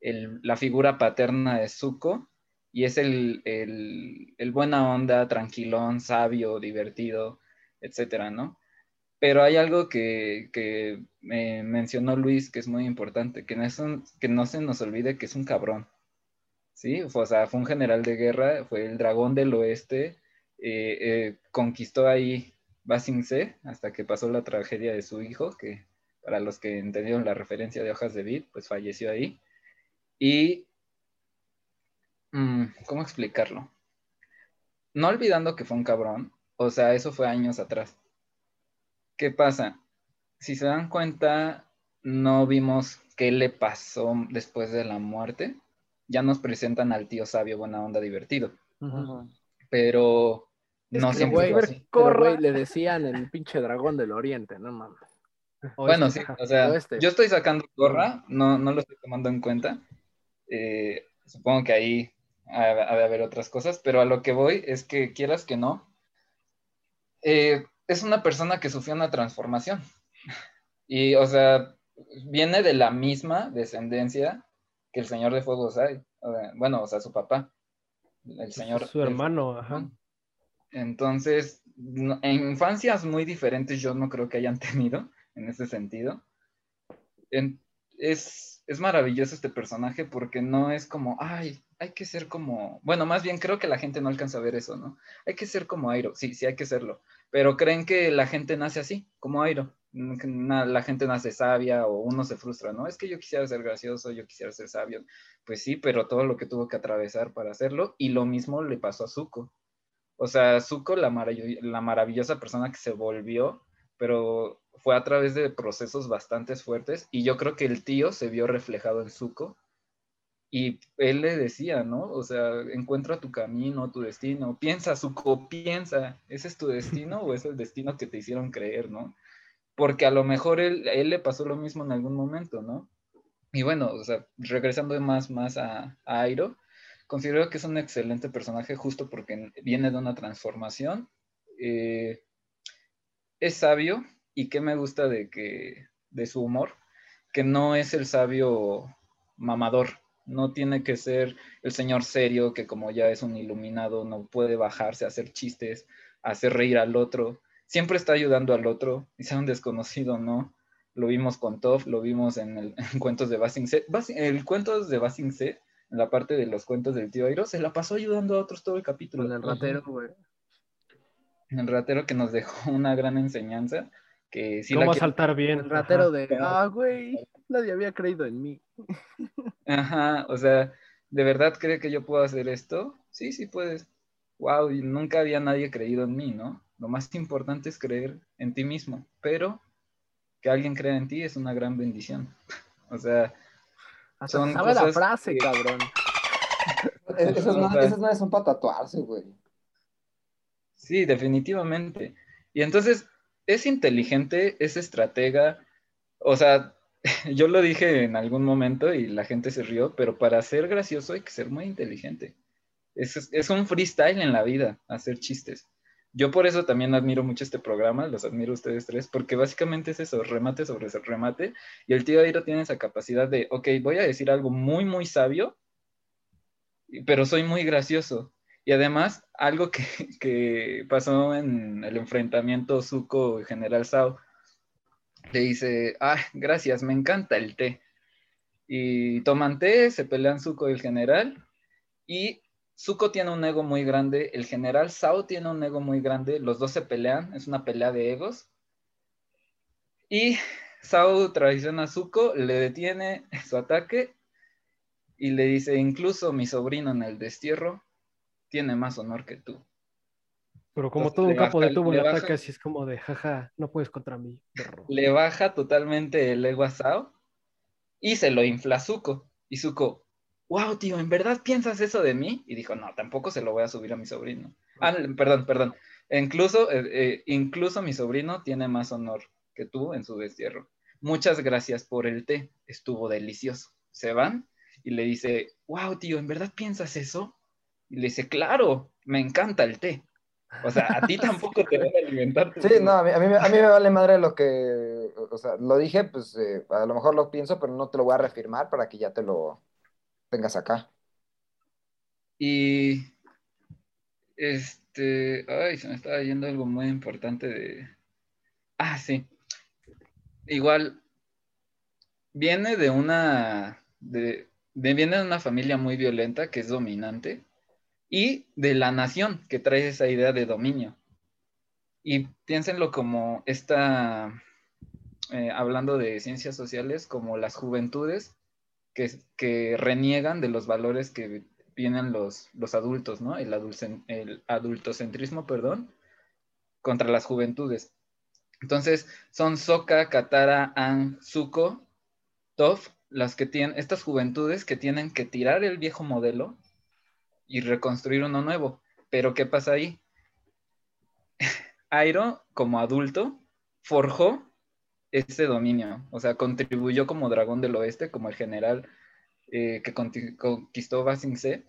el- la figura paterna de Zuko y es el, el, el buena onda, tranquilón, sabio, divertido, etcétera, ¿no? Pero hay algo que, que me mencionó Luis que es muy importante, que no, es un- que no se nos olvide que es un cabrón. Sí, o sea, fue un general de guerra, fue el dragón del oeste, eh, eh, conquistó ahí Basing Se hasta que pasó la tragedia de su hijo, que para los que entendieron la referencia de hojas de vid, pues falleció ahí. Y, mm, ¿cómo explicarlo? No olvidando que fue un cabrón, o sea, eso fue años atrás. ¿Qué pasa? Si se dan cuenta, no vimos qué le pasó después de la muerte. Ya nos presentan al tío sabio, buena onda, divertido. Pero Es no que, siempre güey, güey, le decían el pinche dragón del oriente, no mames. Bueno, este, sí, o sea, oeste. yo estoy sacando gorra, no, no lo estoy tomando en cuenta. Eh, supongo que ahí ha, ha de haber otras cosas, pero a lo que voy es que quieras que no, eh, es una persona que sufrió una transformación. Y, o sea, viene de la misma descendencia que el Señor de Fuego Sai. Bueno, o sea, su papá, el Señor. su hermano, ajá. entonces, en infancias muy diferentes yo no creo que hayan tenido en ese sentido. En- es, es maravilloso este personaje porque no es como, ay, hay que ser como, bueno, más bien creo que la gente no alcanza a ver eso, ¿no? Hay que ser como Airo, sí, sí hay que serlo, pero creen que la gente nace así, como Airo. La gente nace sabia o uno se frustra, ¿no? Es que yo quisiera ser gracioso, yo quisiera ser sabio. Pues sí, pero todo lo que tuvo que atravesar para hacerlo y lo mismo le pasó a Zuko. O sea, Zuko, la, marav- la maravillosa persona que se volvió, pero fue a través de procesos bastante fuertes y yo creo que el tío se vio reflejado en Zuko y él le decía, ¿no? O sea, encuentra tu camino, tu destino, piensa, Zuko, piensa, ¿ese es tu destino o es el destino que te hicieron creer, ¿no? Porque a lo mejor él, a él le pasó lo mismo en algún momento, ¿no? Y bueno, o sea, regresando más, más a, a Airo, considero que es un excelente personaje justo porque viene de una transformación. eh, es sabio y qué me gusta de que de su humor, que no es el sabio mamador, no tiene que ser el señor serio que como ya es un iluminado no puede bajarse a hacer chistes, hacer reír al otro, siempre está ayudando al otro, y sea un desconocido, ¿no? Lo vimos con Toph, lo vimos en, el, en cuentos de Basing Se. Bas- el cuentos de Basing Se, en la parte de los cuentos del tío Airo, se la pasó ayudando a otros todo el capítulo. Con el ratero, güey. El ratero que nos dejó una gran enseñanza. Que sí la ¿Cómo quiero- saltar bien? El ratero Ajá. de, ah, güey, nadie había creído en mí. Ajá, o sea, ¿de verdad cree que yo puedo hacer esto? Sí, sí puedes. Wow, y nunca había nadie creído en mí, ¿no? Lo más importante es creer en ti mismo, pero que alguien crea en ti es una gran bendición. O sea, Hasta Son la frase, que- cabrón. Esas, O no- madres son para tatuarse, güey. Sí, definitivamente. Y entonces es inteligente, es estratega. O sea, yo lo dije en algún momento y la gente se rió, pero para ser gracioso hay que ser muy inteligente. Es, es un freestyle en la vida, hacer chistes. Yo por eso también admiro mucho este programa, los admiro ustedes tres, porque básicamente es eso, remate sobre remate. Y el tío Airo tiene esa capacidad de, ok, voy a decir algo muy, muy sabio, pero soy muy gracioso. Y además, algo que, que pasó en el enfrentamiento Zuko y General Sao, le dice, ah, gracias, me encanta el té. Y toman té, se pelean Zuko y el general, y Zuko tiene un ego muy grande, el general Sao tiene un ego muy grande, los dos se pelean, es una pelea de egos. Y Sao traiciona a Zuko, le detiene su ataque y le dice, incluso mi sobrino en el destierro tiene más honor que tú. Pero como Entonces, todo un capo baja- de tubo le le baja- ataca, así es como de, jaja, no puedes contra mí, perro. Le baja totalmente el ego a Sao y se lo infla a Zuko. Y Zuko, wow, tío, ¿en verdad piensas eso de mí? Y dijo, no, tampoco se lo voy a subir a mi sobrino. Ah, perdón, perdón. Incluso, eh, eh, incluso mi sobrino tiene más honor que tú en su destierro. Muchas gracias por el té, estuvo delicioso. Se van y le dice, wow, tío, ¿en verdad piensas eso? Y le dice, claro, me encanta el té. O sea, a ti tampoco te van a alimentar. Sí, tío". no, a mí, a mí, me- a mí me vale madre lo que, o sea, lo dije, pues eh, a lo mejor lo pienso, pero no te lo voy a reafirmar para que ya te lo tengas acá. Y este, ay, se me estaba yendo algo muy importante de. Ah, sí. Igual viene de una de, de- viene de una familia muy violenta que es dominante y de la nación que trae esa idea de dominio. Y piénsenlo como esta, eh, hablando de ciencias sociales, como las juventudes que, reniegan de los valores que tienen los, los adultos, ¿no? El, adulcen- el adultocentrismo, perdón, contra las juventudes. Entonces, son Sokka, Katara, Aang, Zuko, Toph, las que tienen, estas juventudes que tienen que tirar el viejo modelo y reconstruir uno nuevo. Pero, ¿qué pasa ahí? Airo, como adulto, forjó ese dominio, o sea, contribuyó como dragón del oeste, como el general eh, que conquistó Ba Sing Se,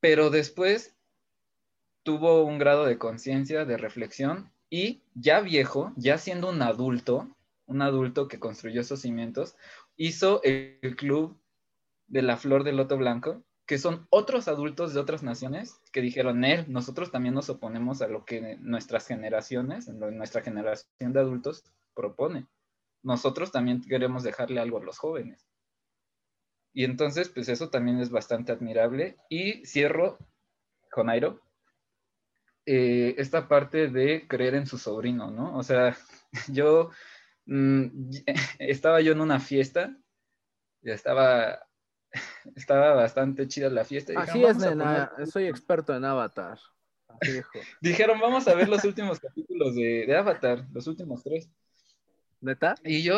pero después tuvo un grado de conciencia, de reflexión, y ya viejo, ya siendo un adulto, un adulto que construyó esos cimientos, hizo el, club de la flor del loto blanco, que son otros adultos de otras naciones que dijeron, él, nosotros también nos oponemos a lo que nuestras generaciones, nuestra generación de adultos propone. Nosotros también queremos dejarle algo a los jóvenes. Y entonces, pues eso también es bastante admirable. Y cierro con Airo, eh, esta parte de creer en su sobrino, ¿no? O sea, yo mm, estaba yo en una fiesta, ya estaba, estaba bastante chida la fiesta. Así es, "Vamos a nena. poner-". Soy experto en Avatar. Dijeron, vamos a ver los últimos capítulos de, de Avatar, los últimos tres. ¿Neta? Y yo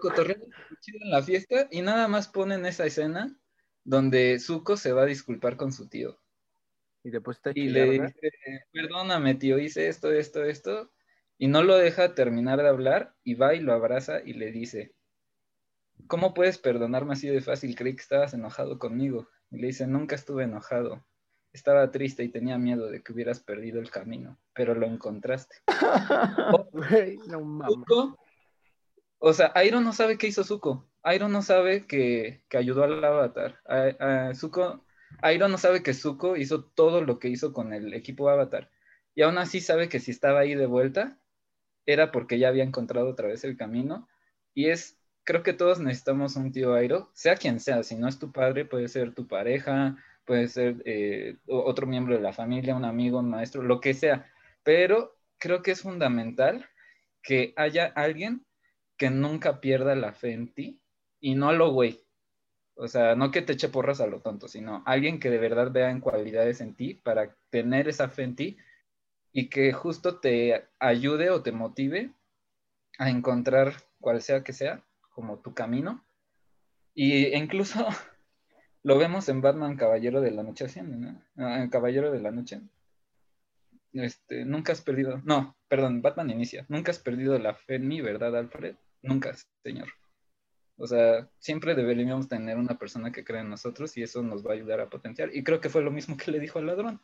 cotorreando chido en la fiesta y nada más ponen esa escena donde Zuko se va a disculpar con su tío. Y Y le dice, perdóname tío, hice esto, esto, esto. Y no lo deja terminar de hablar y va y lo abraza y le dice, ¿cómo puedes perdonarme así de fácil? Creí que estabas enojado conmigo. Y le dice, nunca estuve enojado. Estaba triste y tenía miedo de que hubieras perdido el camino, pero lo encontraste. No mames. O sea, Airo no sabe qué hizo Zuko. Airo no sabe que, que ayudó al Avatar. A, a Zuko, Airo no sabe que Zuko hizo todo lo que hizo con el equipo Avatar. Y aún así sabe que si estaba ahí de vuelta, era porque ya había encontrado otra vez el camino. Y es, creo que todos necesitamos un tío Airo, sea quien sea. Si no es tu padre, puede ser tu pareja, puede ser eh, otro miembro de la familia, un amigo, un maestro, lo que sea. Pero creo que es fundamental que haya alguien que nunca pierda la fe en ti y no lo güey. O sea, no que te eche porras a lo tonto, sino alguien que de verdad vea en cualidades en ti para tener esa fe en ti y que justo te ayude o te motive a encontrar cual sea que sea, como tu camino. Y incluso lo vemos en Batman Caballero de la Noche Asciende, ¿no? Ah, Caballero de la Noche. Este, nunca has perdido, no, perdón, Batman inicia, nunca has perdido la fe en mí, ¿verdad, Alfred? Nunca, señor. O sea, siempre deberíamos tener una persona que crea en nosotros y eso nos va a ayudar a potenciar. Y creo que fue lo mismo que le dijo al ladrón.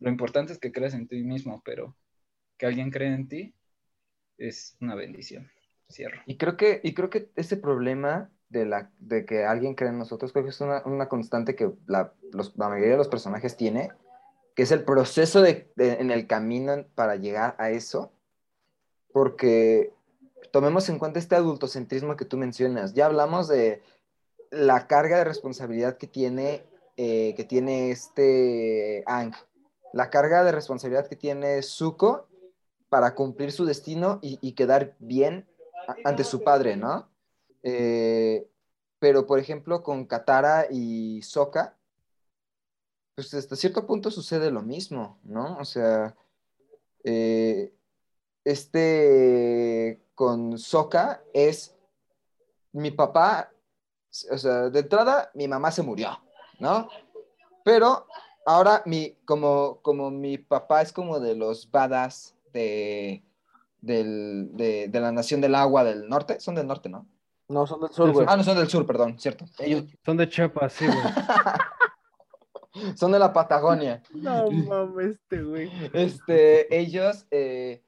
Lo importante es que creas en ti mismo, pero que alguien cree en ti es una bendición. Cierro. Y creo que, y creo que ese problema de, la, de que alguien cree en nosotros, creo que es una, una constante que la, la mayoría de los personajes tiene, que es el proceso de- en el camino para llegar a eso, porque tomemos en cuenta este adultocentrismo que tú mencionas. Ya hablamos de la carga de responsabilidad que tiene, eh, que tiene este Ang, la carga de responsabilidad que tiene Zuko para cumplir su destino y, y quedar bien ante su padre, ¿no? Eh, pero, por ejemplo, con Katara y Sokka, pues hasta cierto punto sucede lo mismo, ¿no? O sea, eh, este con Sokka es mi papá, o sea, de entrada mi mamá se murió, ¿no? Pero ahora mi, como, como mi papá es como de los badass de, del- de, de la nación del agua del norte, son del norte, ¿no? No, son del sur, güey. Ah, no, son del sur, perdón, cierto. Ellos Son de Chiapas, sí, güey. son de la Patagonia. No mames, este, güey. Este, ellos, eh,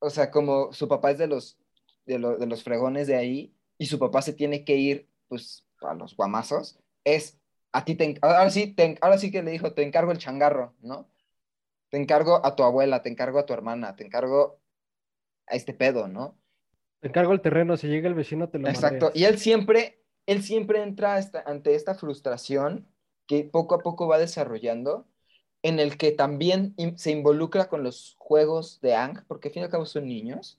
o sea, como su papá es de los, de, lo- de los fregones de ahí y su papá se tiene que ir, pues, a los guamazos, es, a ti te, ahora sí, te ahora sí que le dijo, te encargo el changarro, ¿no? Te encargo a tu abuela, te encargo a tu hermana, te encargo a este pedo, ¿no? Te encargo el terreno, si llega el vecino te lo Exacto. Y él siempre, él siempre entra ante esta frustración que poco a poco va desarrollando, en el que también se involucra con los juegos de Ang, porque al fin y al cabo son niños,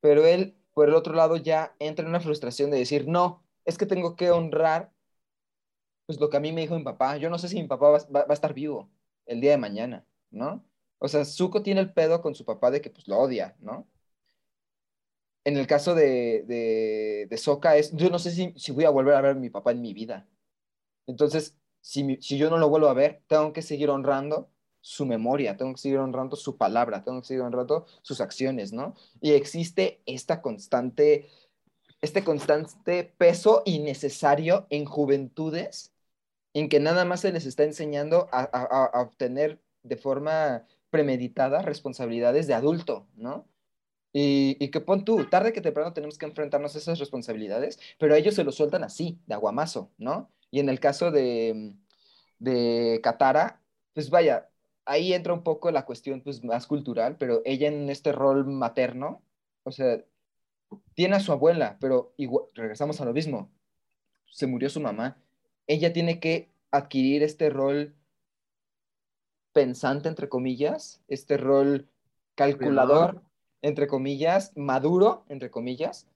pero él, por el otro lado, ya entra en una frustración de decir, no, es que tengo que honrar pues lo que a mí me dijo mi papá. Yo no sé si mi papá va, va- va a estar vivo el día de mañana, ¿no? O sea, Zuko tiene el pedo con su papá de que pues lo odia, ¿no? En el caso de, de, de Sokka es, yo no sé si, si voy a volver a ver a mi papá en mi vida. Entonces, si, yo no lo vuelvo a ver, tengo que seguir honrando su memoria, tengo que seguir honrando su palabra, tengo que seguir honrando sus acciones, ¿no? Y existe esta constante, este constante peso innecesario en juventudes en que nada más se les está enseñando a, obtener de forma premeditada responsabilidades de adulto, ¿no? Y, y que pon tú, tarde que temprano tenemos que enfrentarnos a esas responsabilidades, pero ellos se lo sueltan así, de aguamazo, ¿no? Y en el caso de, de Katara, pues vaya, ahí entra un poco la cuestión pues, más cultural, pero ella en este rol materno, o sea, tiene a su abuela, pero igual, regresamos a lo mismo, se murió su mamá, ella tiene que adquirir este rol pensante, entre comillas, este rol calculador, entre comillas, maduro, entre comillas,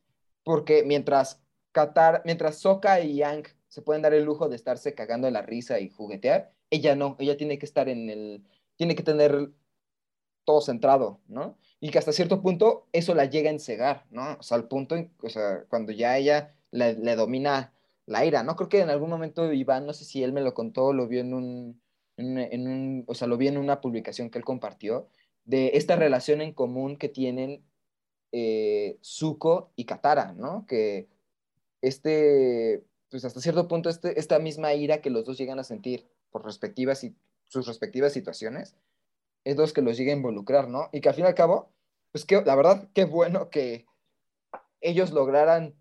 porque mientras Qatar, mientras Sokka y Yang se pueden dar el lujo de estarse cagando de la risa y juguetear, ella no, ella tiene que estar en el, tiene que tener todo centrado, ¿no? Y que hasta cierto punto eso la llega a encegar, ¿no? O sea, al punto, en- o sea, cuando ya ella le, domina la ira, ¿no? Creo que en algún momento Iván, no sé si él me lo contó, lo vio en un, en, un- en un, o sea, lo vi en una publicación que él compartió, de esta relación en común que tienen eh, Zuko y Katara, ¿no? Que este, pues hasta cierto punto, este, esta misma ira que los dos llegan a sentir por respectivas y sus respectivas situaciones, es los que los llega a involucrar, ¿no? Y que al fin y al cabo, pues que la verdad, qué bueno que ellos lograran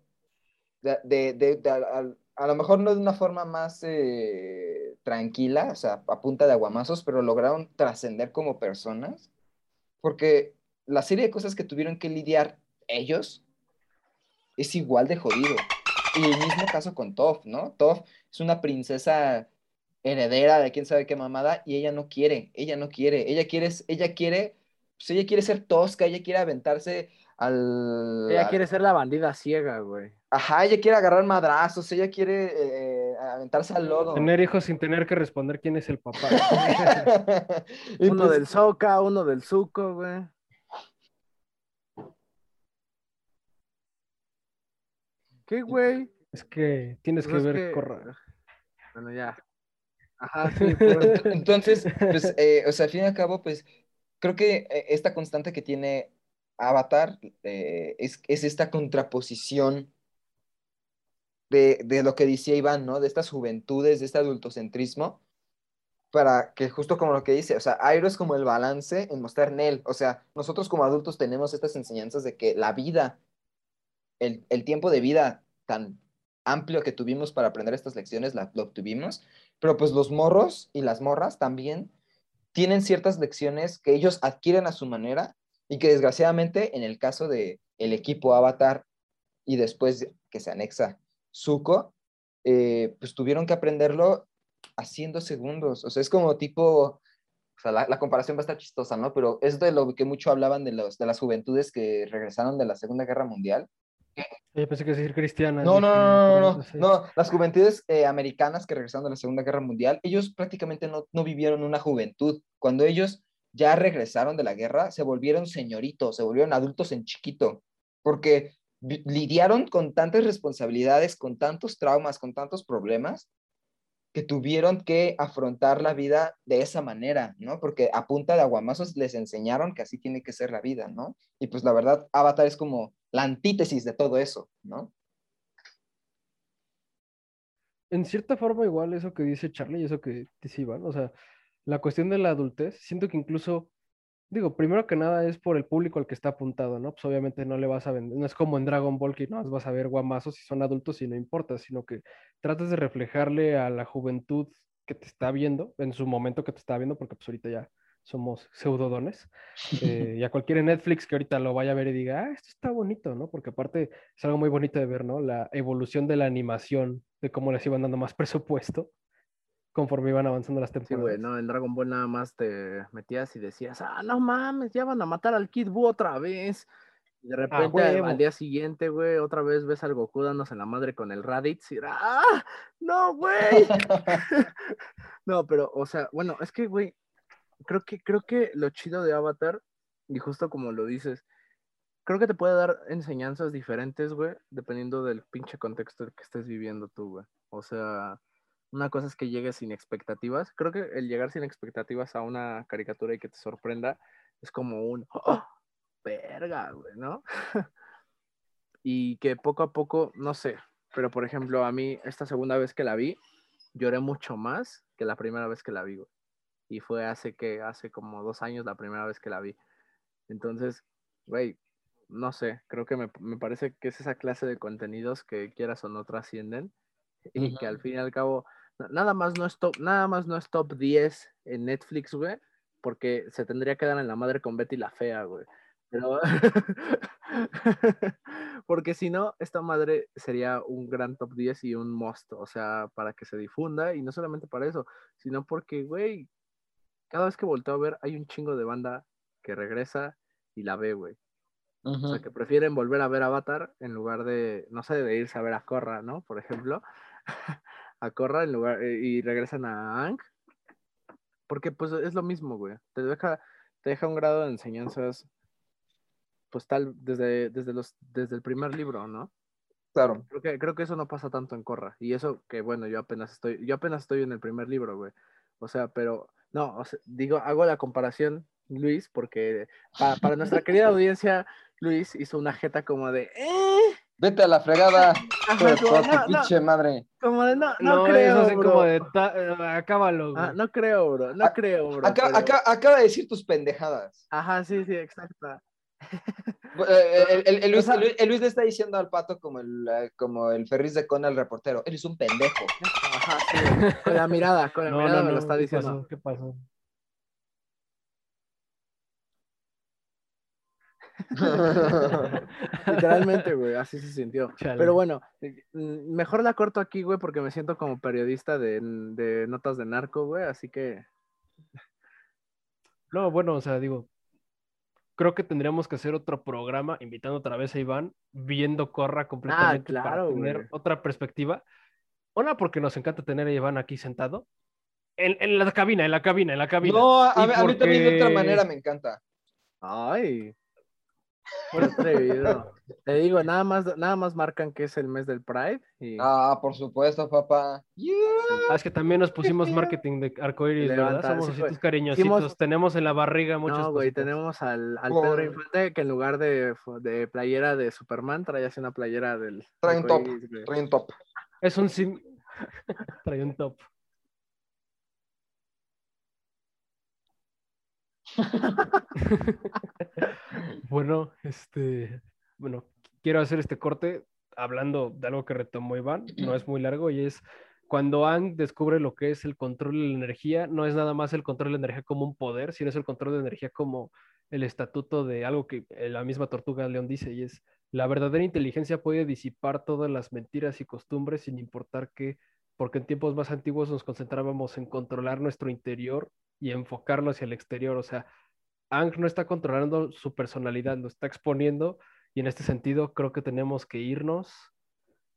a lo mejor no de una forma más eh, tranquila, o sea, a punta de aguamazos, pero lograron trascender como personas, porque la serie de cosas que tuvieron que lidiar ellos es igual de jodido. Y el mismo caso con Toph, ¿no? Toph es una princesa heredera de quién sabe qué mamada y ella no quiere, ella no quiere, ella quiere, ella quiere, pues ella quiere ser tosca, ella quiere aventarse al... Ella quiere ser la bandida ciega, güey. Ajá, ella quiere agarrar madrazos, ella quiere eh, aventarse al lodo. Tener hijos sin tener que responder quién es el papá. Y Uno pues, del Soca, uno del Zuko, güey. ¿Qué, güey? Es que tienes Pues que ver, que- Corra. Bueno, ya. Ajá, sí, pues. ent- entonces, pues, eh, o sea, al fin y al cabo, pues, creo que eh, esta constante que tiene Avatar eh, es, es esta contraposición de, de lo que decía Iván, ¿no? De estas juventudes, de este adultocentrismo, para que justo como lo que dice, o sea, Airo es como el balance en mostrar en él, o sea, nosotros como adultos tenemos estas enseñanzas de que la vida, el, el tiempo de vida tan amplio que tuvimos para aprender estas lecciones, la, lo obtuvimos, pero pues los morros y las morras también tienen ciertas lecciones que ellos adquieren a su manera y que desgraciadamente en el caso de el equipo Avatar y después que se anexa Zuko, eh, pues tuvieron que aprenderlo haciendo segundos. O sea, es como tipo, la, la comparación va a estar chistosa, ¿no? Pero es de lo que mucho hablaban de, los, de las juventudes que regresaron de la Segunda Guerra Mundial. Yo pensé que decir cristiana. No, no, no, no, no, no, las juventudes eh, americanas que regresaron de la Segunda Guerra Mundial, ellos prácticamente no, no vivieron una juventud. Cuando ellos ya regresaron de la guerra, se volvieron señoritos, se volvieron adultos en chiquito, porque lidiaron con tantas responsabilidades, con tantos traumas, con tantos problemas, que tuvieron que afrontar la vida de esa manera, ¿no? Porque a punta de aguamazos les enseñaron que así tiene que ser la vida, ¿no? Y pues la verdad, Avatar es como la antítesis de todo eso, ¿no? En cierta forma, igual eso que dice Charlie y eso que dice Iván, o sea, la cuestión de la adultez, siento que incluso, digo, primero que nada es por el público al que está apuntado, ¿no? Pues obviamente no le vas a vender, no es como en Dragon Ball que no vas a ver guamazos si son adultos y no importa, sino que tratas de reflejarle a la juventud que te está viendo, en su momento que te está viendo, porque pues ahorita ya somos pseudodones, eh, y a cualquier Netflix que ahorita lo vaya a ver y diga, ah, esto está bonito, ¿no? Porque aparte es algo muy bonito de ver, ¿no? La evolución de la animación, de cómo les iban dando más presupuesto conforme iban avanzando las Sí, temporadas. güey, no, en Dragon Ball nada más te metías y decías, ah, no mames, ya van a matar al Kid Buu otra vez. Y de repente al, huevo. al día siguiente, güey, otra vez ves al Goku dándose en la madre con el Raditz y era, ¡ah! ¡No, güey! no, pero, o sea, bueno, es que, güey, creo que, creo que lo chido de Avatar, y justo como lo dices, creo que te puede dar enseñanzas diferentes, güey, dependiendo del pinche contexto que estés viviendo tú, güey. O sea, una cosa es que llegues sin expectativas. Creo que el llegar sin expectativas a una caricatura y que te sorprenda es como un ¡Oh! verga, güey, ¿no? y que poco a poco, no sé, pero por ejemplo, a mí esta segunda vez que la vi, lloré mucho más que la primera vez que la vi, güey. Y fue hace que, hace como dos años la primera vez que la vi. Entonces, güey, no sé, creo que me, me parece que es esa clase de contenidos que quieras o no trascienden y que al fin y al cabo na- nada más no es top, nada más no es top 10 en Netflix, güey, porque se tendría que dar en la madre con Betty la fea, güey. Pero porque si no, esta madre sería un gran top 10 y un must, o sea, para que se difunda y no solamente para eso, sino porque, güey, cada vez que volteo a ver hay un chingo de banda que regresa y la ve, güey. O sea, que prefieren volver a ver Avatar en lugar de, no sé, de irse a ver a Korra, ¿no? Por ejemplo, a Korra en lugar, eh, y regresan a Aang. Porque pues es lo mismo, güey. Te deja, te deja un grado de enseñanzas, pues tal, desde, desde, los, desde el primer libro, ¿no? Claro. Creo que, creo que eso no pasa tanto en Korra. Y eso que, bueno, yo apenas estoy, yo apenas estoy en el primer libro, güey. O sea, pero, no, o sea, digo, hago la comparación, Luis, porque pa- para nuestra querida audiencia, Luis hizo una jeta como de, eh, Vete a la fregada, Ajá, toda tu no, pinche madre. como de, no, no, No, creo, es así bro. como de, ta- eh, acábalo. Ah, no creo, bro, no A- creo, bro. Acá, pero- acá, acaba de decir tus pendejadas. Ajá, sí, sí, exacto. El, el- el Luis, O sea- el Luis- el Luis le está diciendo al pato como el, eh, como el Ferris de Con al reportero. Eres un pendejo. Ajá, sí, con la mirada, con la No, mirada no, me lo está ¿qué diciendo. pasó? ¿Qué pasó? Literalmente, güey, así se sintió. Chale. Pero bueno, mejor la corto aquí, güey, porque me siento como periodista de, de notas de narco, güey, así que No, bueno, o sea, digo, creo que tendríamos que hacer otro programa invitando otra vez a Iván, viendo Corra completamente para Ah, claro, tener güey. otra perspectiva. Una, porque nos encanta tener a Iván aquí sentado. En, en la cabina, en la cabina, en la cabina. No, a, a mí, a mí también de otra porque- manera me encanta. Ay, qué atrevido. Te digo, nada más, nada más marcan que es el mes del Pride y Ah, por supuesto, papá. Ah, es que también nos pusimos marketing de arcoiris, ¿verdad? Levanta, Somos sí, ositos cariñositos. Hicimos- Tenemos en la barriga muchos no, güey, tenemos al, al Oh. Pedro Infante que en lugar de, de playera de Superman trae así una playera del Trae un top. Trae un top. Es un sim... Trae un top. bueno, este, bueno, quiero hacer este corte hablando de algo que retomó Iván, no es muy largo y es cuando Ang descubre lo que es el control de la energía, no es nada más el control de la energía como un poder, sino es el control de energía como el estatuto de algo que la misma Tortuga León dice y es la verdadera inteligencia puede disipar todas las mentiras y costumbres sin importar qué porque en tiempos más antiguos nos concentrábamos en controlar nuestro interior y enfocarlo hacia el exterior. O sea, Ang no está controlando su personalidad, lo está exponiendo y en este sentido creo que tenemos que irnos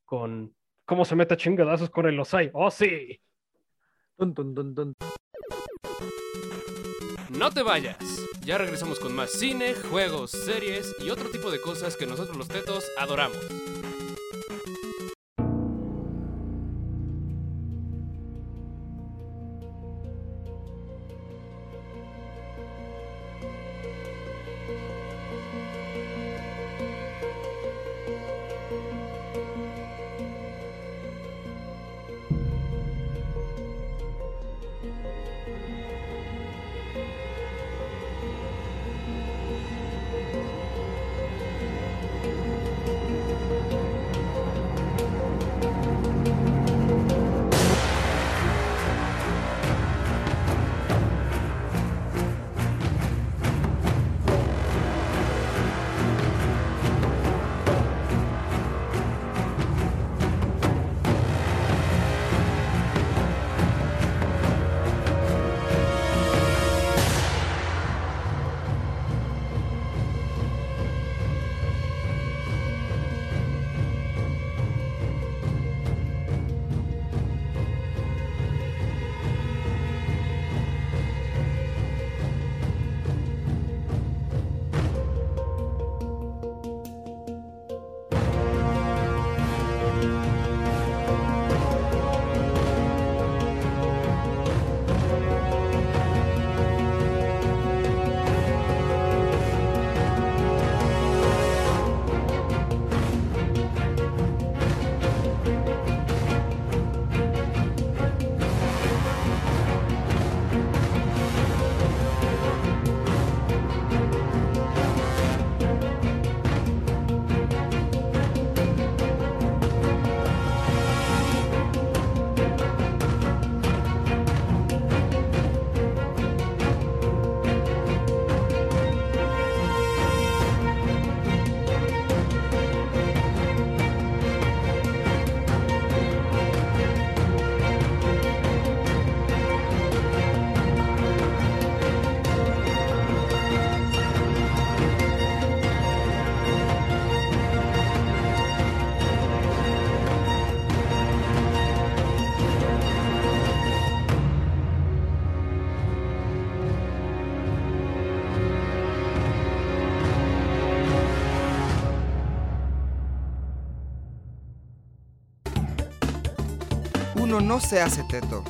con cómo se mete a chingadazos con el Osai. ¡Oh, sí! No te vayas. Ya regresamos con más cine, juegos, series y otro tipo de cosas que nosotros los tetos adoramos. Uno no se hace teto,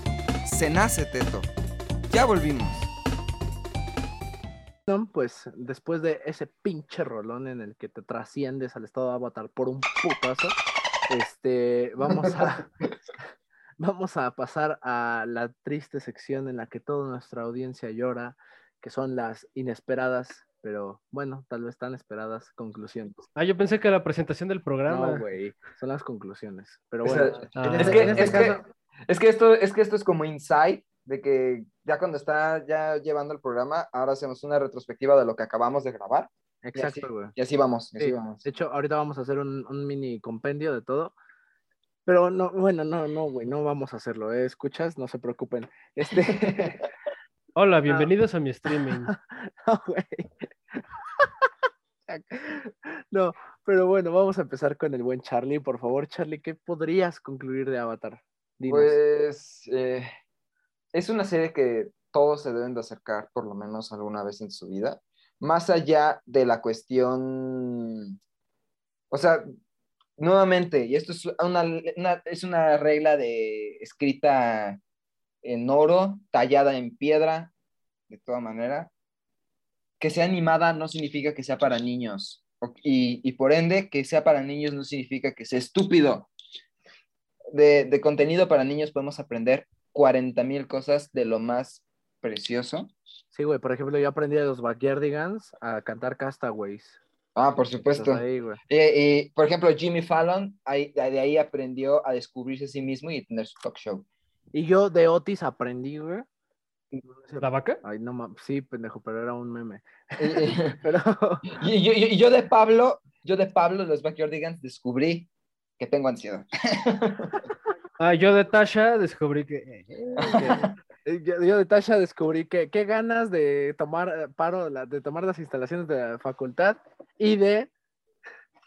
se nace teto. Ya volvimos. Pues después de ese pinche rolón en el que te trasciendes al estado de avatar por un putazo, este, vamos a, vamos a pasar a la triste sección en la que toda nuestra audiencia llora, que son las inesperadas, pero bueno, tal vez tan esperadas conclusiones. Ah, yo pensé que la presentación del programa. No, güey, son las conclusiones. Pero O bueno, sea, Ah. en Es este- que, en este es, que, caso- es, que esto, es que esto es como insight de que ya cuando está ya llevando el programa, ahora hacemos una retrospectiva de lo que acabamos de grabar. Exacto, güey. y así vamos, y así Sí, vamos. De hecho, ahorita vamos a hacer un, un mini compendio de todo. Pero no, bueno, no, no, güey, no vamos a hacerlo, ¿eh? ¿Escuchas? No se preocupen. Este, Hola, bienvenidos a mi streaming. no, güey. No, pero bueno, vamos a empezar con el buen Charlie. Por favor, Charlie, ¿qué podrías concluir de Avatar? Pues eh, es una serie que todos se deben de acercar por lo menos alguna vez en su vida, más allá de la cuestión, o sea, nuevamente, y esto es una, una- es una regla de escrita en oro, tallada en piedra, de toda manera, que sea animada no significa que sea para niños, y, y por ende, que sea para niños no significa que sea estúpido de, de contenido para niños podemos aprender 40 mil cosas de lo más precioso. Sí, güey, por ejemplo, yo aprendí de los Backyardigans a cantar Castaways. Ah, por supuesto. Ahí. Eh, y, por ejemplo, Jimmy Fallon, ahí- de ahí aprendió a descubrirse a sí mismo y tener su talk show. Y yo de Otis aprendí, güey. ¿La vaca? Ay, no mames, sí, pendejo, pero era un meme. Y, y- Pero, y yo, y yo de Pablo, yo de Pablo, los Backyardigans, descubrí que tengo ansiedad. Ah, yo de Tasha descubrí que. Eh, Yo, yo de Tasha descubrí que qué ganas de tomar eh, paro la- de tomar las instalaciones de la facultad y de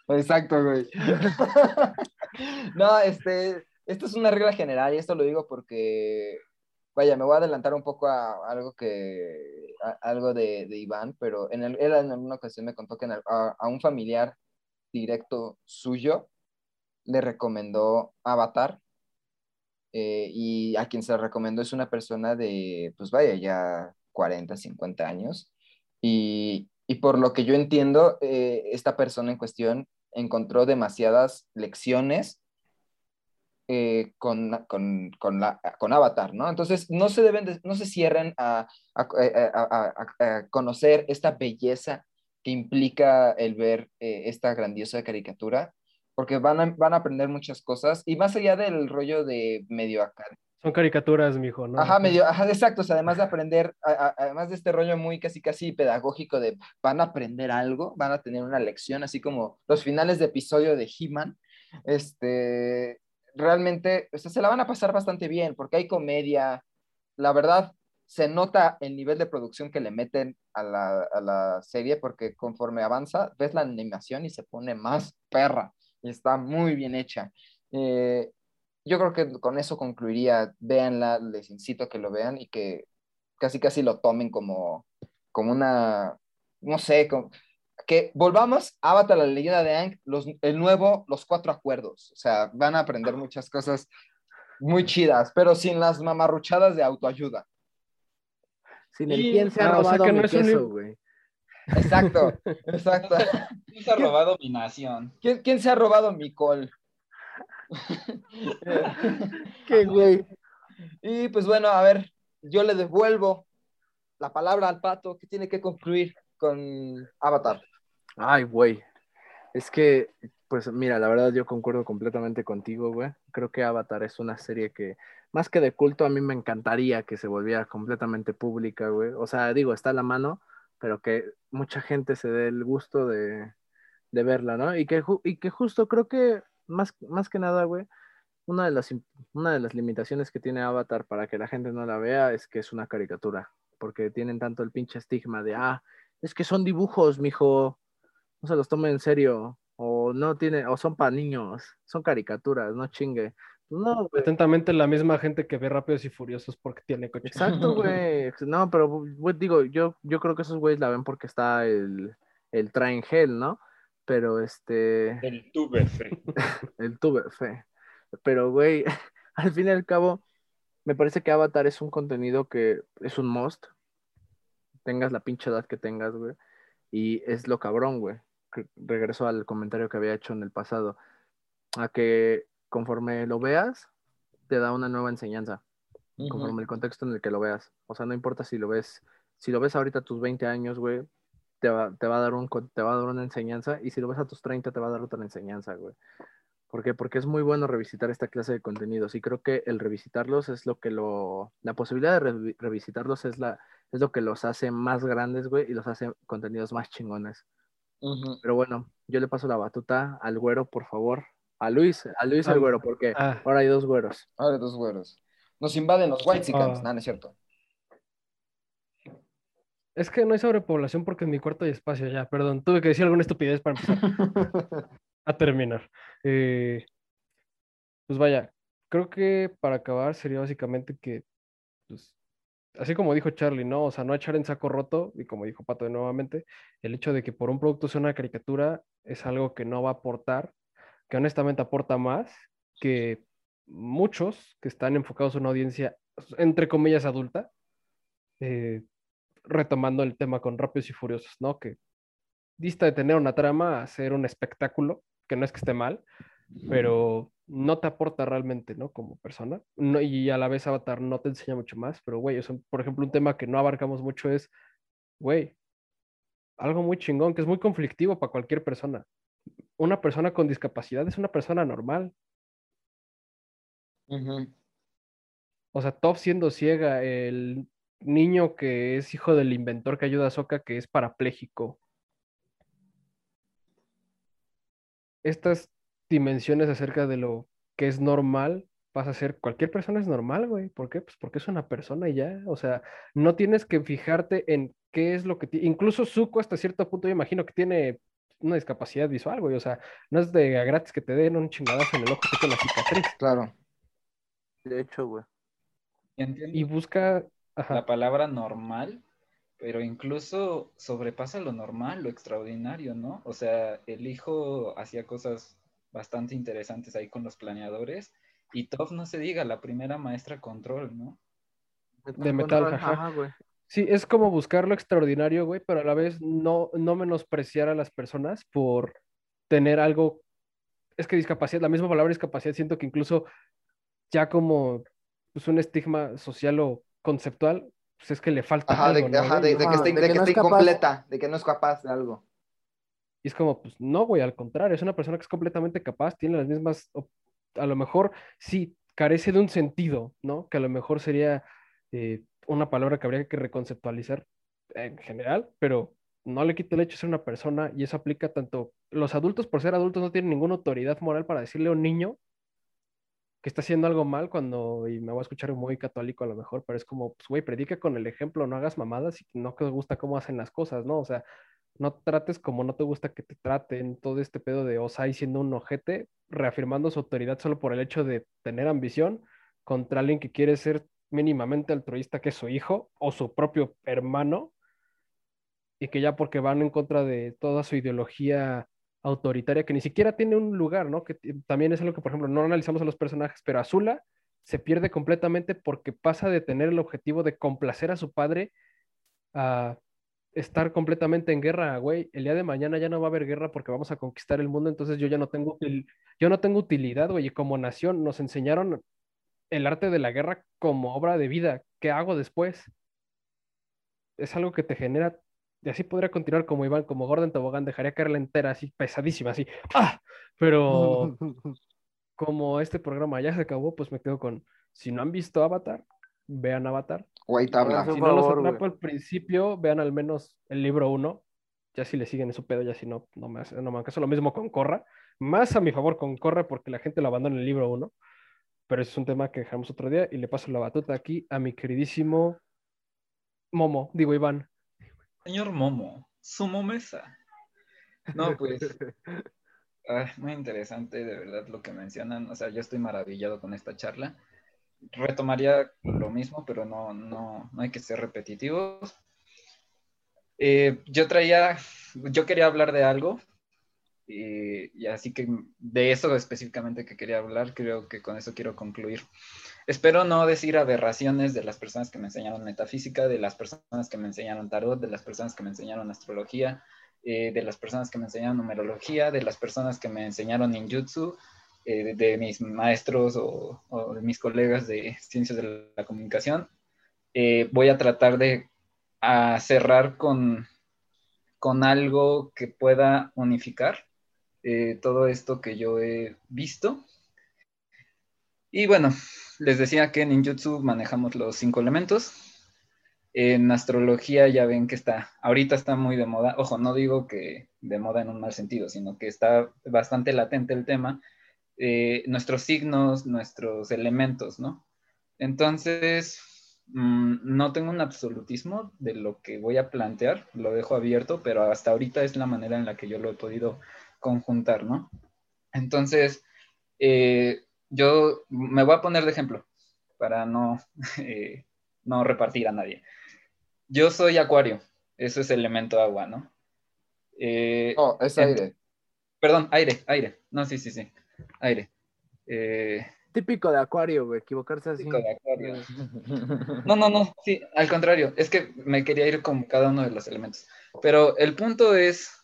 Exacto, güey. no, este, esto es una regla general y esto lo digo porque, vaya, me voy a adelantar un poco a algo que, a- algo de, de Iván, pero en el- él en alguna ocasión me contó que en el- a, a un familiar directo suyo le recomendó Avatar eh, y a quien se la recomendó es una persona de, pues vaya, ya 40, 50 años. Y, y por lo que yo entiendo, eh, esta persona en cuestión encontró demasiadas lecciones eh, con, con, con, la, con Avatar, ¿no? Entonces, no se deben, de- no se cierren a, a, a- conocer esta belleza que implica el ver esta grandiosa caricatura, porque van a, van a aprender muchas cosas, y más allá del rollo de medio acá, Son caricaturas, mijo, ¿no? Ajá, medio, ajá, exacto, o sea, además de aprender, a- a- además de este rollo muy casi casi pedagógico de van a aprender algo, van a tener una lección, así como los finales de episodio de He-Man, este, realmente, o sea, se la van a pasar bastante bien, porque hay comedia, la verdad, se nota el nivel de producción que le meten a la, a la serie, porque conforme avanza, ves la animación y se pone más perra, y está muy bien hecha. Eh, yo creo que con eso concluiría. Véanla, les incito a que lo vean y que casi casi lo tomen como, como una, no sé, como- que volvamos a Avatar, la leyenda de Aang, los, el nuevo, los cuatro acuerdos. O sea, van a aprender muchas cosas muy chidas, pero sin las mamarruchadas de autoayuda. sin el Y- quién se ha o sea robado mi no es queso, güey. Exacto, exacto. ¿Quién se ha robado mi nación? ¿Quién, quién se ha robado mi col? Qué güey. Y pues bueno, a ver, yo le devuelvo la palabra al pato que tiene que concluir con Avatar. Ay, güey. Es que, pues mira, la verdad yo concuerdo completamente contigo, güey. Creo que Avatar es una serie que, más que de culto, a mí me encantaría que se volviera completamente pública, güey. O sea, digo, está a la mano, pero que mucha gente se dé el gusto de, de verla, ¿no? Y que, y que justo creo que, más, más que nada, güey, una de, las, una de las limitaciones que tiene Avatar para que la gente no la vea es que es una caricatura, porque tienen tanto el pinche estigma de, ah, es que son dibujos, mijo, no se los tomen en serio, o no tiene, o son para niños, son caricaturas, no chingue. No, güey. Atentamente la misma gente que ve Rápidos y Furiosos porque tiene coche. Exacto, güey. No, pero güey, digo, yo, yo creo que esos güeyes la ven porque está el, el Train Hell, ¿no? Pero este, El tube fe. el tuve fe. Pero, güey, al fin y al cabo, me parece que Avatar es un contenido que es un must. Tengas la pinche edad que tengas, güey. Y es lo cabrón, güey. Que- Regreso al comentario que había hecho en el pasado. A que conforme lo veas, te da una nueva enseñanza. Conforme el contexto en el que lo veas. O sea, no importa si lo ves, si lo ves ahorita a tus 20 años, güey, te va, te va a dar un, te va a dar una enseñanza. Y si lo ves a tus 30, te va a dar otra enseñanza, güey. ¿Por qué? Porque es muy bueno revisitar esta clase de contenidos y creo que el revisitarlos es lo que lo, la posibilidad de revi- revisitarlos es la, es lo que los hace más grandes, güey, y los hace contenidos más chingones. Pero bueno, yo le paso la batuta al güero, por favor. A Luis, a Luis el Ah, güero, porque ah. ahora hay dos güeros. Ahora dos güeros. Nos invaden los white Ah. no, no es cierto. Es que no hay sobrepoblación porque en mi cuarto hay espacio ya. Perdón, tuve que decir alguna estupidez para empezar a terminar. Eh, pues vaya, creo que para acabar sería básicamente que, pues, así como dijo Charlie, ¿no? O sea, no echar en saco roto, y como dijo Pato nuevamente, el hecho de que por un producto sea una caricatura es algo que no va a aportar, que honestamente aporta más que muchos que están enfocados a una audiencia, entre comillas, adulta. eh, retomando el tema con Rápidos y Furiosos, ¿no? Que dista de tener una trama a ser un espectáculo, que no es que esté mal, pero no te aporta realmente, ¿no? Como persona. No, y a la vez Avatar no te enseña mucho más, pero, güey, por ejemplo, un tema que no abarcamos mucho es, güey, algo muy chingón, que es muy conflictivo para cualquier persona. Una persona con discapacidad es una persona normal. O sea, Top siendo ciega, el niño que es hijo del inventor que ayuda a Soka, que es parapléjico. Estas dimensiones acerca de lo que es normal pasa a ser cualquier persona es normal, güey. ¿Por qué? Pues porque es una persona y ya. O sea, no tienes que fijarte en qué es lo que tiene. Incluso Zuko hasta cierto punto, yo imagino que tiene una discapacidad visual, güey. O sea, no es de a gratis que te den un chingadazo en el ojo que te la cicatriz. Claro. De hecho, güey. Y busca. Ajá. la palabra normal, pero incluso sobrepasa lo normal, lo extraordinario, ¿no? O sea, el hijo hacía cosas bastante interesantes ahí con los planeadores y Toph no se diga, la primera maestra control, ¿no? De metal, Control, ajá. güey. Sí, es como buscar lo extraordinario, güey, pero a la vez no, no menospreciar a las personas por tener algo. Es que discapacidad, la misma palabra discapacidad, siento que incluso ya como pues, un estigma social o conceptual, pues es que le falta Ajá, de, algo, ¿no, ajá, güey? de- de que Ajá, esté, de de que que no esté es capaz. incompleta, de que no es capaz de algo. Y es como, pues no, güey, al contrario, es una persona que es completamente capaz, tiene las mismas, a lo mejor sí, carece de un sentido, ¿no? Que a lo mejor sería eh, una palabra que habría que reconceptualizar en general, pero no le quita el hecho de ser una persona y eso aplica tanto, los adultos por ser adultos no tienen ninguna autoridad moral para decirle a un niño que está haciendo algo mal cuando, y me voy a escuchar muy católico a lo mejor, pero es como, pues güey, predica con el ejemplo, no hagas mamadas y no te gusta cómo hacen las cosas, ¿no? O sea, no trates como no te gusta que te traten, todo este pedo de Osai siendo un ojete, reafirmando su autoridad solo por el hecho de tener ambición contra alguien que quiere ser mínimamente altruista que su hijo o su propio hermano y que ya porque van en contra de toda su ideología autoritaria que ni siquiera tiene un lugar, ¿no? Que también es algo que, por ejemplo, no analizamos a los personajes, pero Azula se pierde completamente porque pasa de tener el objetivo de complacer a su padre a estar completamente en guerra, güey. El día de mañana ya no va a haber guerra porque vamos a conquistar el mundo, entonces yo ya no tengo yo no tengo utilidad, güey. Y como nación nos enseñaron el arte de la guerra como obra de vida. ¿Qué hago después? Es algo que te genera, y así podría continuar como Iván, como Gordon Tobogán, dejaría caerla entera, así pesadísima, así. ¡Ah! Pero como este programa ya se acabó, pues me quedo con, si no han visto Avatar, vean Avatar. Güey, tabla. Si no los atrapa al principio, vean al menos el libro 1. Ya si le siguen en su pedo, ya si no, no me hace, no me caso. Lo mismo con Corra. Más a mi favor con Corra porque la gente lo abandona en el libro 1. Pero ese es un tema que dejamos otro día y le paso la batuta aquí a mi queridísimo Momo, digo Iván. Señor Momo, sumo mesa. No, pues, ah, muy interesante de verdad lo que mencionan. O sea, yo estoy maravillado con esta charla. Retomaría lo mismo, pero no, no, no hay que ser repetitivos. Eh, yo traía, yo quería hablar de algo, y, y así que de eso específicamente que quería hablar, creo que con eso quiero concluir. Espero no decir aberraciones de las personas que me enseñaron metafísica, de las personas que me enseñaron tarot, de las personas que me enseñaron astrología, eh, de las personas que me enseñaron numerología, de las personas que me enseñaron ninjutsu, eh, de, de mis maestros o, o de mis colegas de ciencias de la comunicación. Eh, voy a tratar de a cerrar con, con algo que pueda unificar eh, todo esto que yo he visto. Y bueno, les decía que en ninjutsu manejamos los cinco elementos. En astrología ya ven que está, ahorita está muy de moda. Ojo, no digo que de moda en un mal sentido, sino que está bastante latente el tema. eh, nuestros signos, nuestros elementos, ¿no? Entonces, mm, no tengo un absolutismo de lo que voy a plantear, lo dejo abierto, pero hasta ahorita es la manera en la que yo lo he podido conjuntar, ¿no? Entonces, eh, yo me voy a poner de ejemplo para no, eh, no repartir a nadie. Yo soy acuario, eso es elemento agua, ¿no? Eh, No, es aire. Perdón, aire, aire. No, sí, sí, sí, aire. Eh, Típico de Acuario, güey, equivocarse así. Típico de Acuario. No, no, no, sí, al contrario, es que me quería ir con cada uno de los elementos. Pero el punto es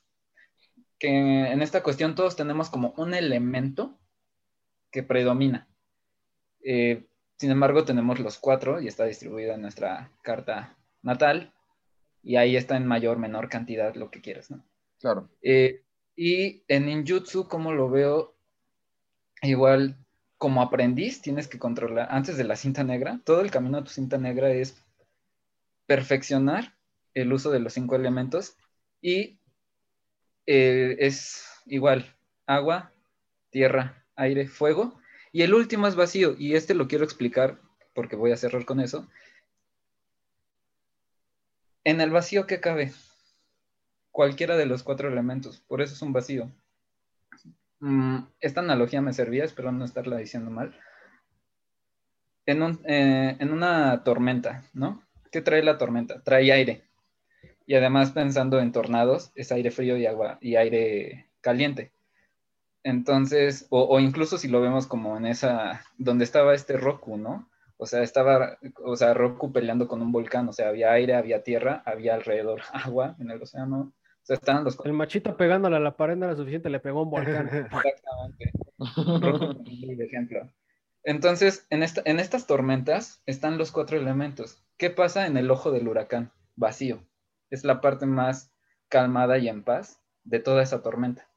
que en esta cuestión todos tenemos como un elemento que predomina. Eh, sin embargo, tenemos los cuatro y está distribuida en nuestra carta natal y ahí está en mayor menor cantidad lo que quieras, ¿no? Claro. Eh, y en ninjutsu, como lo veo, igual como aprendiz tienes que controlar, antes de la cinta negra, todo el camino a tu cinta negra es perfeccionar el uso de los cinco elementos y eh, es igual agua, tierra, aire, fuego Y el último es vacío, y este lo quiero explicar porque voy a cerrar con eso. En el vacío, ¿qué cabe? Cualquiera de los cuatro elementos, por eso es un vacío. Mm, esta analogía me servía, espero no estarla diciendo mal. En, eh, en una tormenta, ¿no? ¿Qué trae la tormenta? Trae aire. Y además pensando en tornados, es aire frío y agua y aire caliente. Entonces, o, o incluso si lo vemos como en esa, donde estaba este Roku, ¿no? O sea, estaba, o sea, Roku peleando con un volcán, o sea, había aire, había tierra, había alrededor agua en el océano. O sea, estaban los El machito pegándole a la pared no era suficiente, le pegó un volcán. Exactamente. Roku ejemplo. Entonces, en, esta, en estas tormentas están los cuatro elementos. ¿Qué pasa en el ojo del huracán? Vacío. Es la parte más calmada y en paz de toda esa tormenta.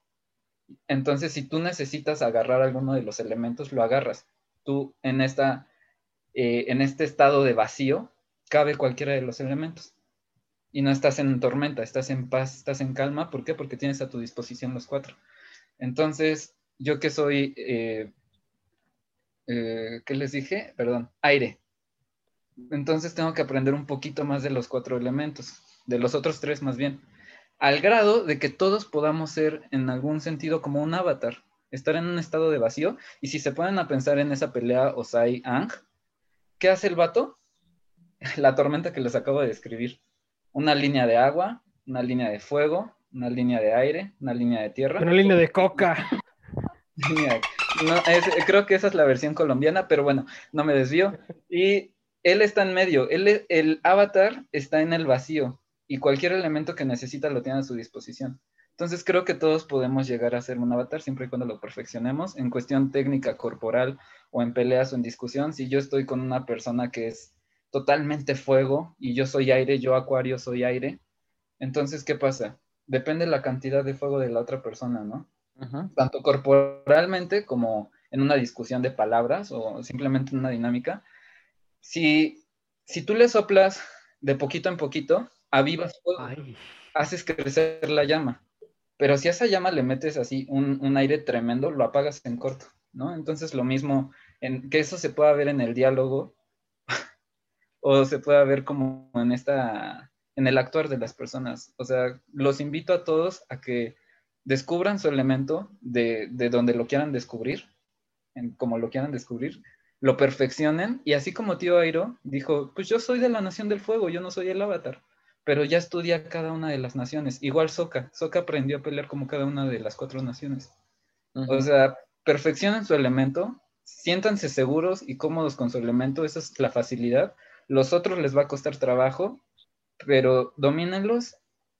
Entonces, si tú necesitas agarrar alguno de los elementos, lo agarras. Tú en, esta, eh, en este estado de vacío, cabe cualquiera de los elementos. Y no estás en tormenta, estás en paz, estás en calma. ¿Por qué? Porque tienes a tu disposición los cuatro. Entonces, yo que soy, eh, eh, ¿qué les dije? Perdón, aire. Entonces tengo que aprender un poquito más de los cuatro elementos, de los otros tres más bien, al grado de que todos podamos ser en algún sentido como un avatar, estar en un estado de vacío. Y si se ponen a pensar en esa pelea Osai-Ang, ¿qué hace el vato? La tormenta que les acabo de describir. Una línea de agua, una línea de fuego, una línea de aire, una línea de tierra. Una línea de coca. No, es- creo que esa es la versión colombiana, pero bueno, no me desvío. Y él está en medio, él, el avatar está en el vacío y cualquier elemento que necesita lo tiene a su disposición. Entonces creo que todos podemos llegar a ser un avatar siempre y cuando lo perfeccionemos en cuestión técnica corporal o en peleas o en discusión. Si yo estoy con una persona que es totalmente fuego y yo soy aire, yo acuario soy aire, entonces ¿qué pasa? Depende la cantidad de fuego de la otra persona, ¿no? tanto corporalmente como en una discusión de palabras o simplemente en una dinámica. Si, si tú le soplas de poquito en poquito, avivas fuego, Ay, haces crecer la llama. Pero si a esa llama le metes así un, un aire tremendo, lo apagas en corto, ¿no? Entonces lo mismo, en, que eso se pueda ver en el diálogo o se pueda ver como en esta, en el actuar de las personas. O sea, los invito a todos a que descubran su elemento de, de donde lo quieran descubrir, en, como lo quieran descubrir, lo perfeccionen y así como tío Airo dijo, pues yo soy de la nación del fuego, yo no soy el avatar, pero ya estudia cada una de las naciones. Igual Soka, Soka aprendió a pelear como cada una de las cuatro naciones. O sea, perfeccionen su elemento, siéntanse seguros y cómodos con su elemento, esa es la facilidad. Los otros les va a costar trabajo, pero domínenlos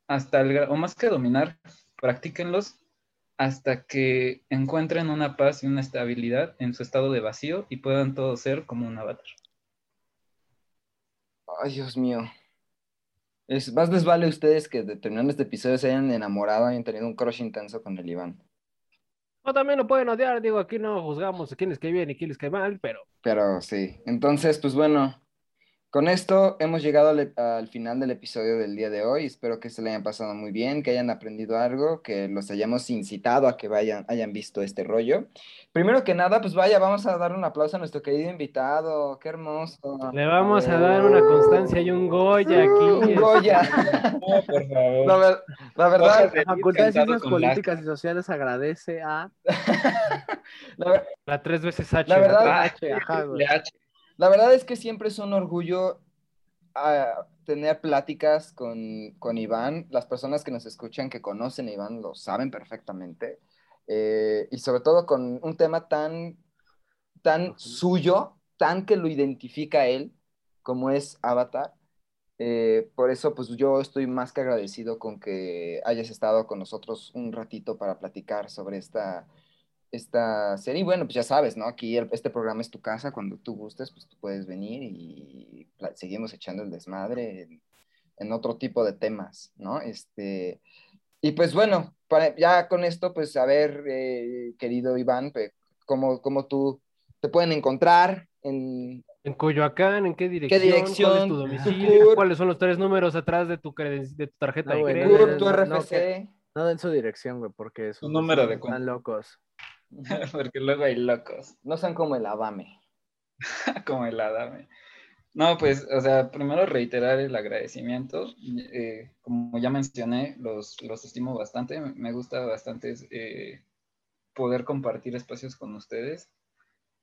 hasta el, o más que dominar, practíquenlos hasta que encuentren una paz y una estabilidad en su estado de vacío y puedan todos ser como un avatar. Ay, Dios mío. Es, más les vale a ustedes que terminando este episodio se hayan enamorado, hayan tenido un crush intenso con el Iván. O también lo pueden odiar, digo, aquí no juzgamos a quién les cae bien y quién les cae mal, pero Pero sí. Entonces, pues bueno, con esto hemos llegado al, al final del episodio del día de hoy. Espero que se le hayan pasado muy bien, que hayan aprendido algo, que los hayamos incitado a que vayan, hayan visto este rollo. Primero que nada, pues vaya, vamos a dar un aplauso a nuestro querido invitado. Qué hermoso. le vamos a dar una constancia y un Goya aquí. Un Goya. No, por favor. La, ver- la verdad. La Facultad de Ciencias Políticas y Sociales agradece a la ver- La tres veces H. La verdad- H, ajá, güey. le H. La verdad es que siempre es un orgullo ah, tener pláticas con, con Iván. Las personas que nos escuchan, que conocen a Iván, lo saben perfectamente. Eh, y sobre todo con un tema tan, tan suyo, tan que lo identifica a él, como es Avatar. Eh, por eso, pues yo estoy más que agradecido con que hayas estado con nosotros un ratito para platicar sobre esta, esta serie. Y bueno, pues ya sabes, ¿no? Aquí el- este programa es tu casa, cuando tú gustes, pues tú puedes venir y seguimos echando el desmadre en, en otro tipo de temas, ¿no? Este, y pues bueno, para- ya con esto, pues a ver, eh, querido Iván, pe- ¿cómo, cómo tú te pueden encontrar en... ¿En Coyoacán? ¿En qué dirección? dirección? ¿Cuál es tu domicilio? ¿Cuáles son los tres números atrás de tu, de tu tarjeta No, de crédito? Tu no, no, RFC? No den su dirección, güey, porque sus Su número de vecinos están locos. porque luego hay locos, No sean como el Adame. como el Adame. No, pues, o sea, primero reiterar el agradecimiento. eh, como ya mencioné, los, los estimo bastante. Me gusta bastante eh, poder compartir espacios con ustedes.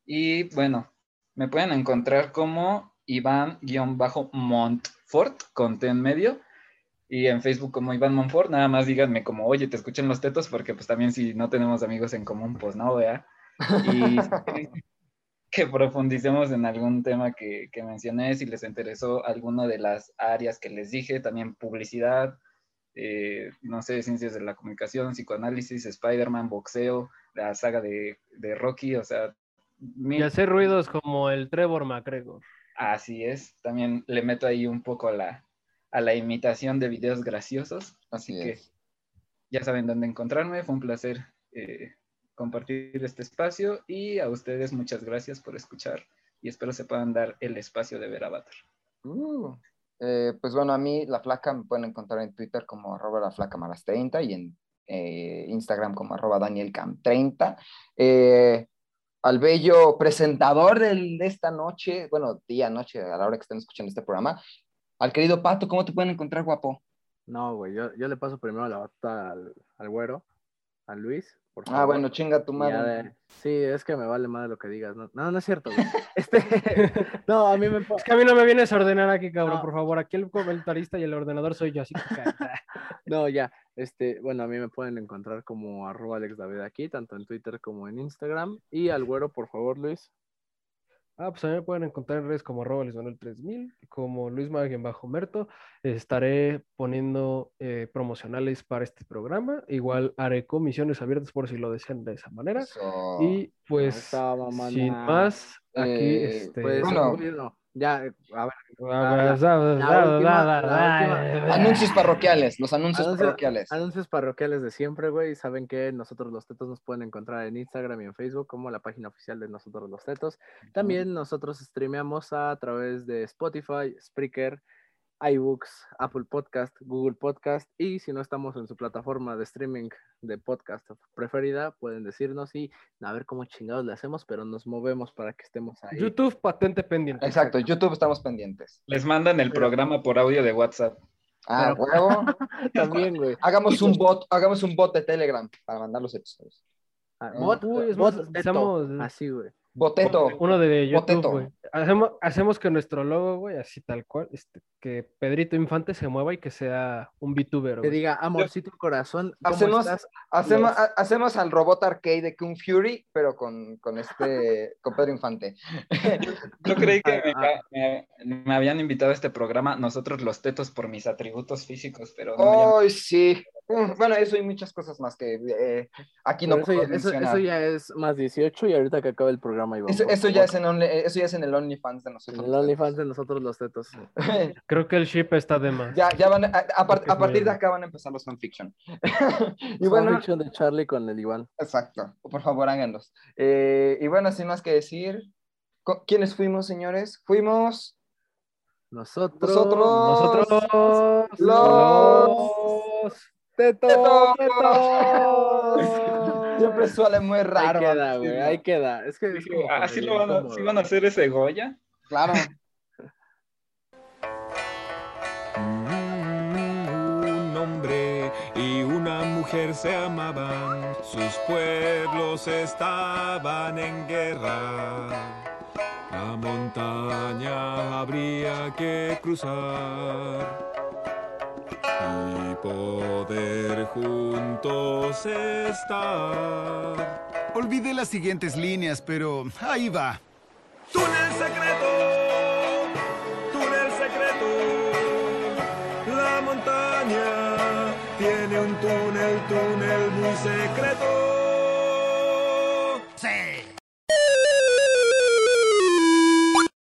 Y bueno, me pueden encontrar como Iván-Montfort, con T en medio. Y en Facebook como Iván Montfort, nada más díganme como, oye, te escuchan los tetos, porque pues también si no tenemos amigos en común, pues no, vea. Y que profundicemos en algún tema que, que mencioné, si les interesó alguna de las áreas que les dije, también publicidad, eh, no sé, ciencias de la comunicación, psicoanálisis, Spider-Man, boxeo, la saga de, de Rocky, o sea, Y hacer ruidos como el Trevor McGregor. Así es, también le meto ahí un poco la, a la imitación de videos graciosos, así, que ya saben dónde encontrarme, fue un placer eh, compartir este espacio y a ustedes muchas gracias por escuchar y espero se puedan dar el espacio de ver Avatar. Uh, eh, pues bueno, a mí la flaca me pueden encontrar en Twitter como arroba la flaca malas 30 y en eh, Instagram como arroba danielcam30. Eh, al bello presentador de esta noche, bueno, día, noche, a la hora que estén escuchando este programa, al querido Pato, ¿cómo te pueden encontrar, guapo? No, güey, yo, yo le paso primero la bata al, al güero, a Luis. Por Ah, favor. bueno, chinga tu madre. de- Sí, es que me vale más lo que digas. No, no, no es cierto, güey. Este, no, a mí me... Es que a mí no me vienes a ordenar aquí, cabrón, No. por favor. Aquí el comentarista y el ordenador soy yo, así que. No, ya. Este, bueno, a mí me pueden encontrar como arroba Alex David aquí, tanto en Twitter como en Instagram. Y al güero, por favor, Luis. Ah, pues a mí me pueden encontrar en redes como arroba Luis Manuel 3000, como Luis bajo Merto. Estaré poniendo eh, promocionales para este programa. Igual haré comisiones abiertas por si lo desean de esa manera. Eso. Y pues, sin más, aquí, Eh, este... Pues, Bueno. Ya, a ver. La- la- la última- la última- Anuncios parroquiales, los anuncios Anuncio- parroquiales. Anuncios parroquiales de siempre, güey. Saben que nosotros los tetos nos pueden encontrar en Instagram y en Facebook como la página oficial de nosotros los tetos. También nosotros streameamos a través de Spotify, Spreaker, iBooks, Apple Podcast, Google Podcast y si no estamos en su plataforma de streaming de podcast preferida, pueden decirnos y a ver cómo chingados le hacemos, pero nos movemos para que estemos ahí. YouTube patente pendiente. Exacto, YouTube estamos pendientes. Les mandan el programa por audio de WhatsApp. Ah, Pero- huevo. También, güey. Hagamos un bot, hagamos un bot de Telegram para mandar los episodios. Ah, Uy, bot- es bot empezamos- Así, güey. Boteto. Uno de YouTube, Boteto. güey. Hacemos, hacemos que nuestro logo, güey, así tal cual, este, que Pedrito Infante se mueva y que sea un VTuber, Que diga, amorcito corazón, ¿cómo Hacemos- estás? Hacemos, Los- hacemos al robot arcade de Kung Fury, pero con, con este, con Pedro Infante. Yo creí que me, Ah, me- me habían invitado a este programa, nosotros los tetos, por mis atributos físicos, pero no, Ay, sí. Bueno, eso y muchas cosas más que eh, aquí no eso, puedo ya, eso, ya es más 18 y ahorita que acabe el programa, Iván. Eso, eso ya es en only- eso ya es en el OnlyFans de En nosotros. el OnlyFans de nosotros los tetos. Creo que el ship está de más. ya, ya van, a, a par- a partir de acá van a empezar los fanfiction. y bueno, fiction de Charlie con el Iván. exacto. Por favor, háganlos. Eh, y bueno, sin más que decir, ¿co- ¿quiénes fuimos, señores? Fuimos Nosotros. Nosotros- Nosotros los Tetos. tetos. Siempre suele muy Ahí raro. queda, güey. Ahí queda. Es que como sí medio lo van a, sí van a hacer ese Goya. Claro. Un hombre y una mujer se amaban, sus pueblos estaban en guerra. La montaña habría que cruzar y poder juntos estar. Olvidé las siguientes líneas, pero ahí va. Túnel secreto, túnel secreto. La montaña tiene un túnel, túnel muy secreto.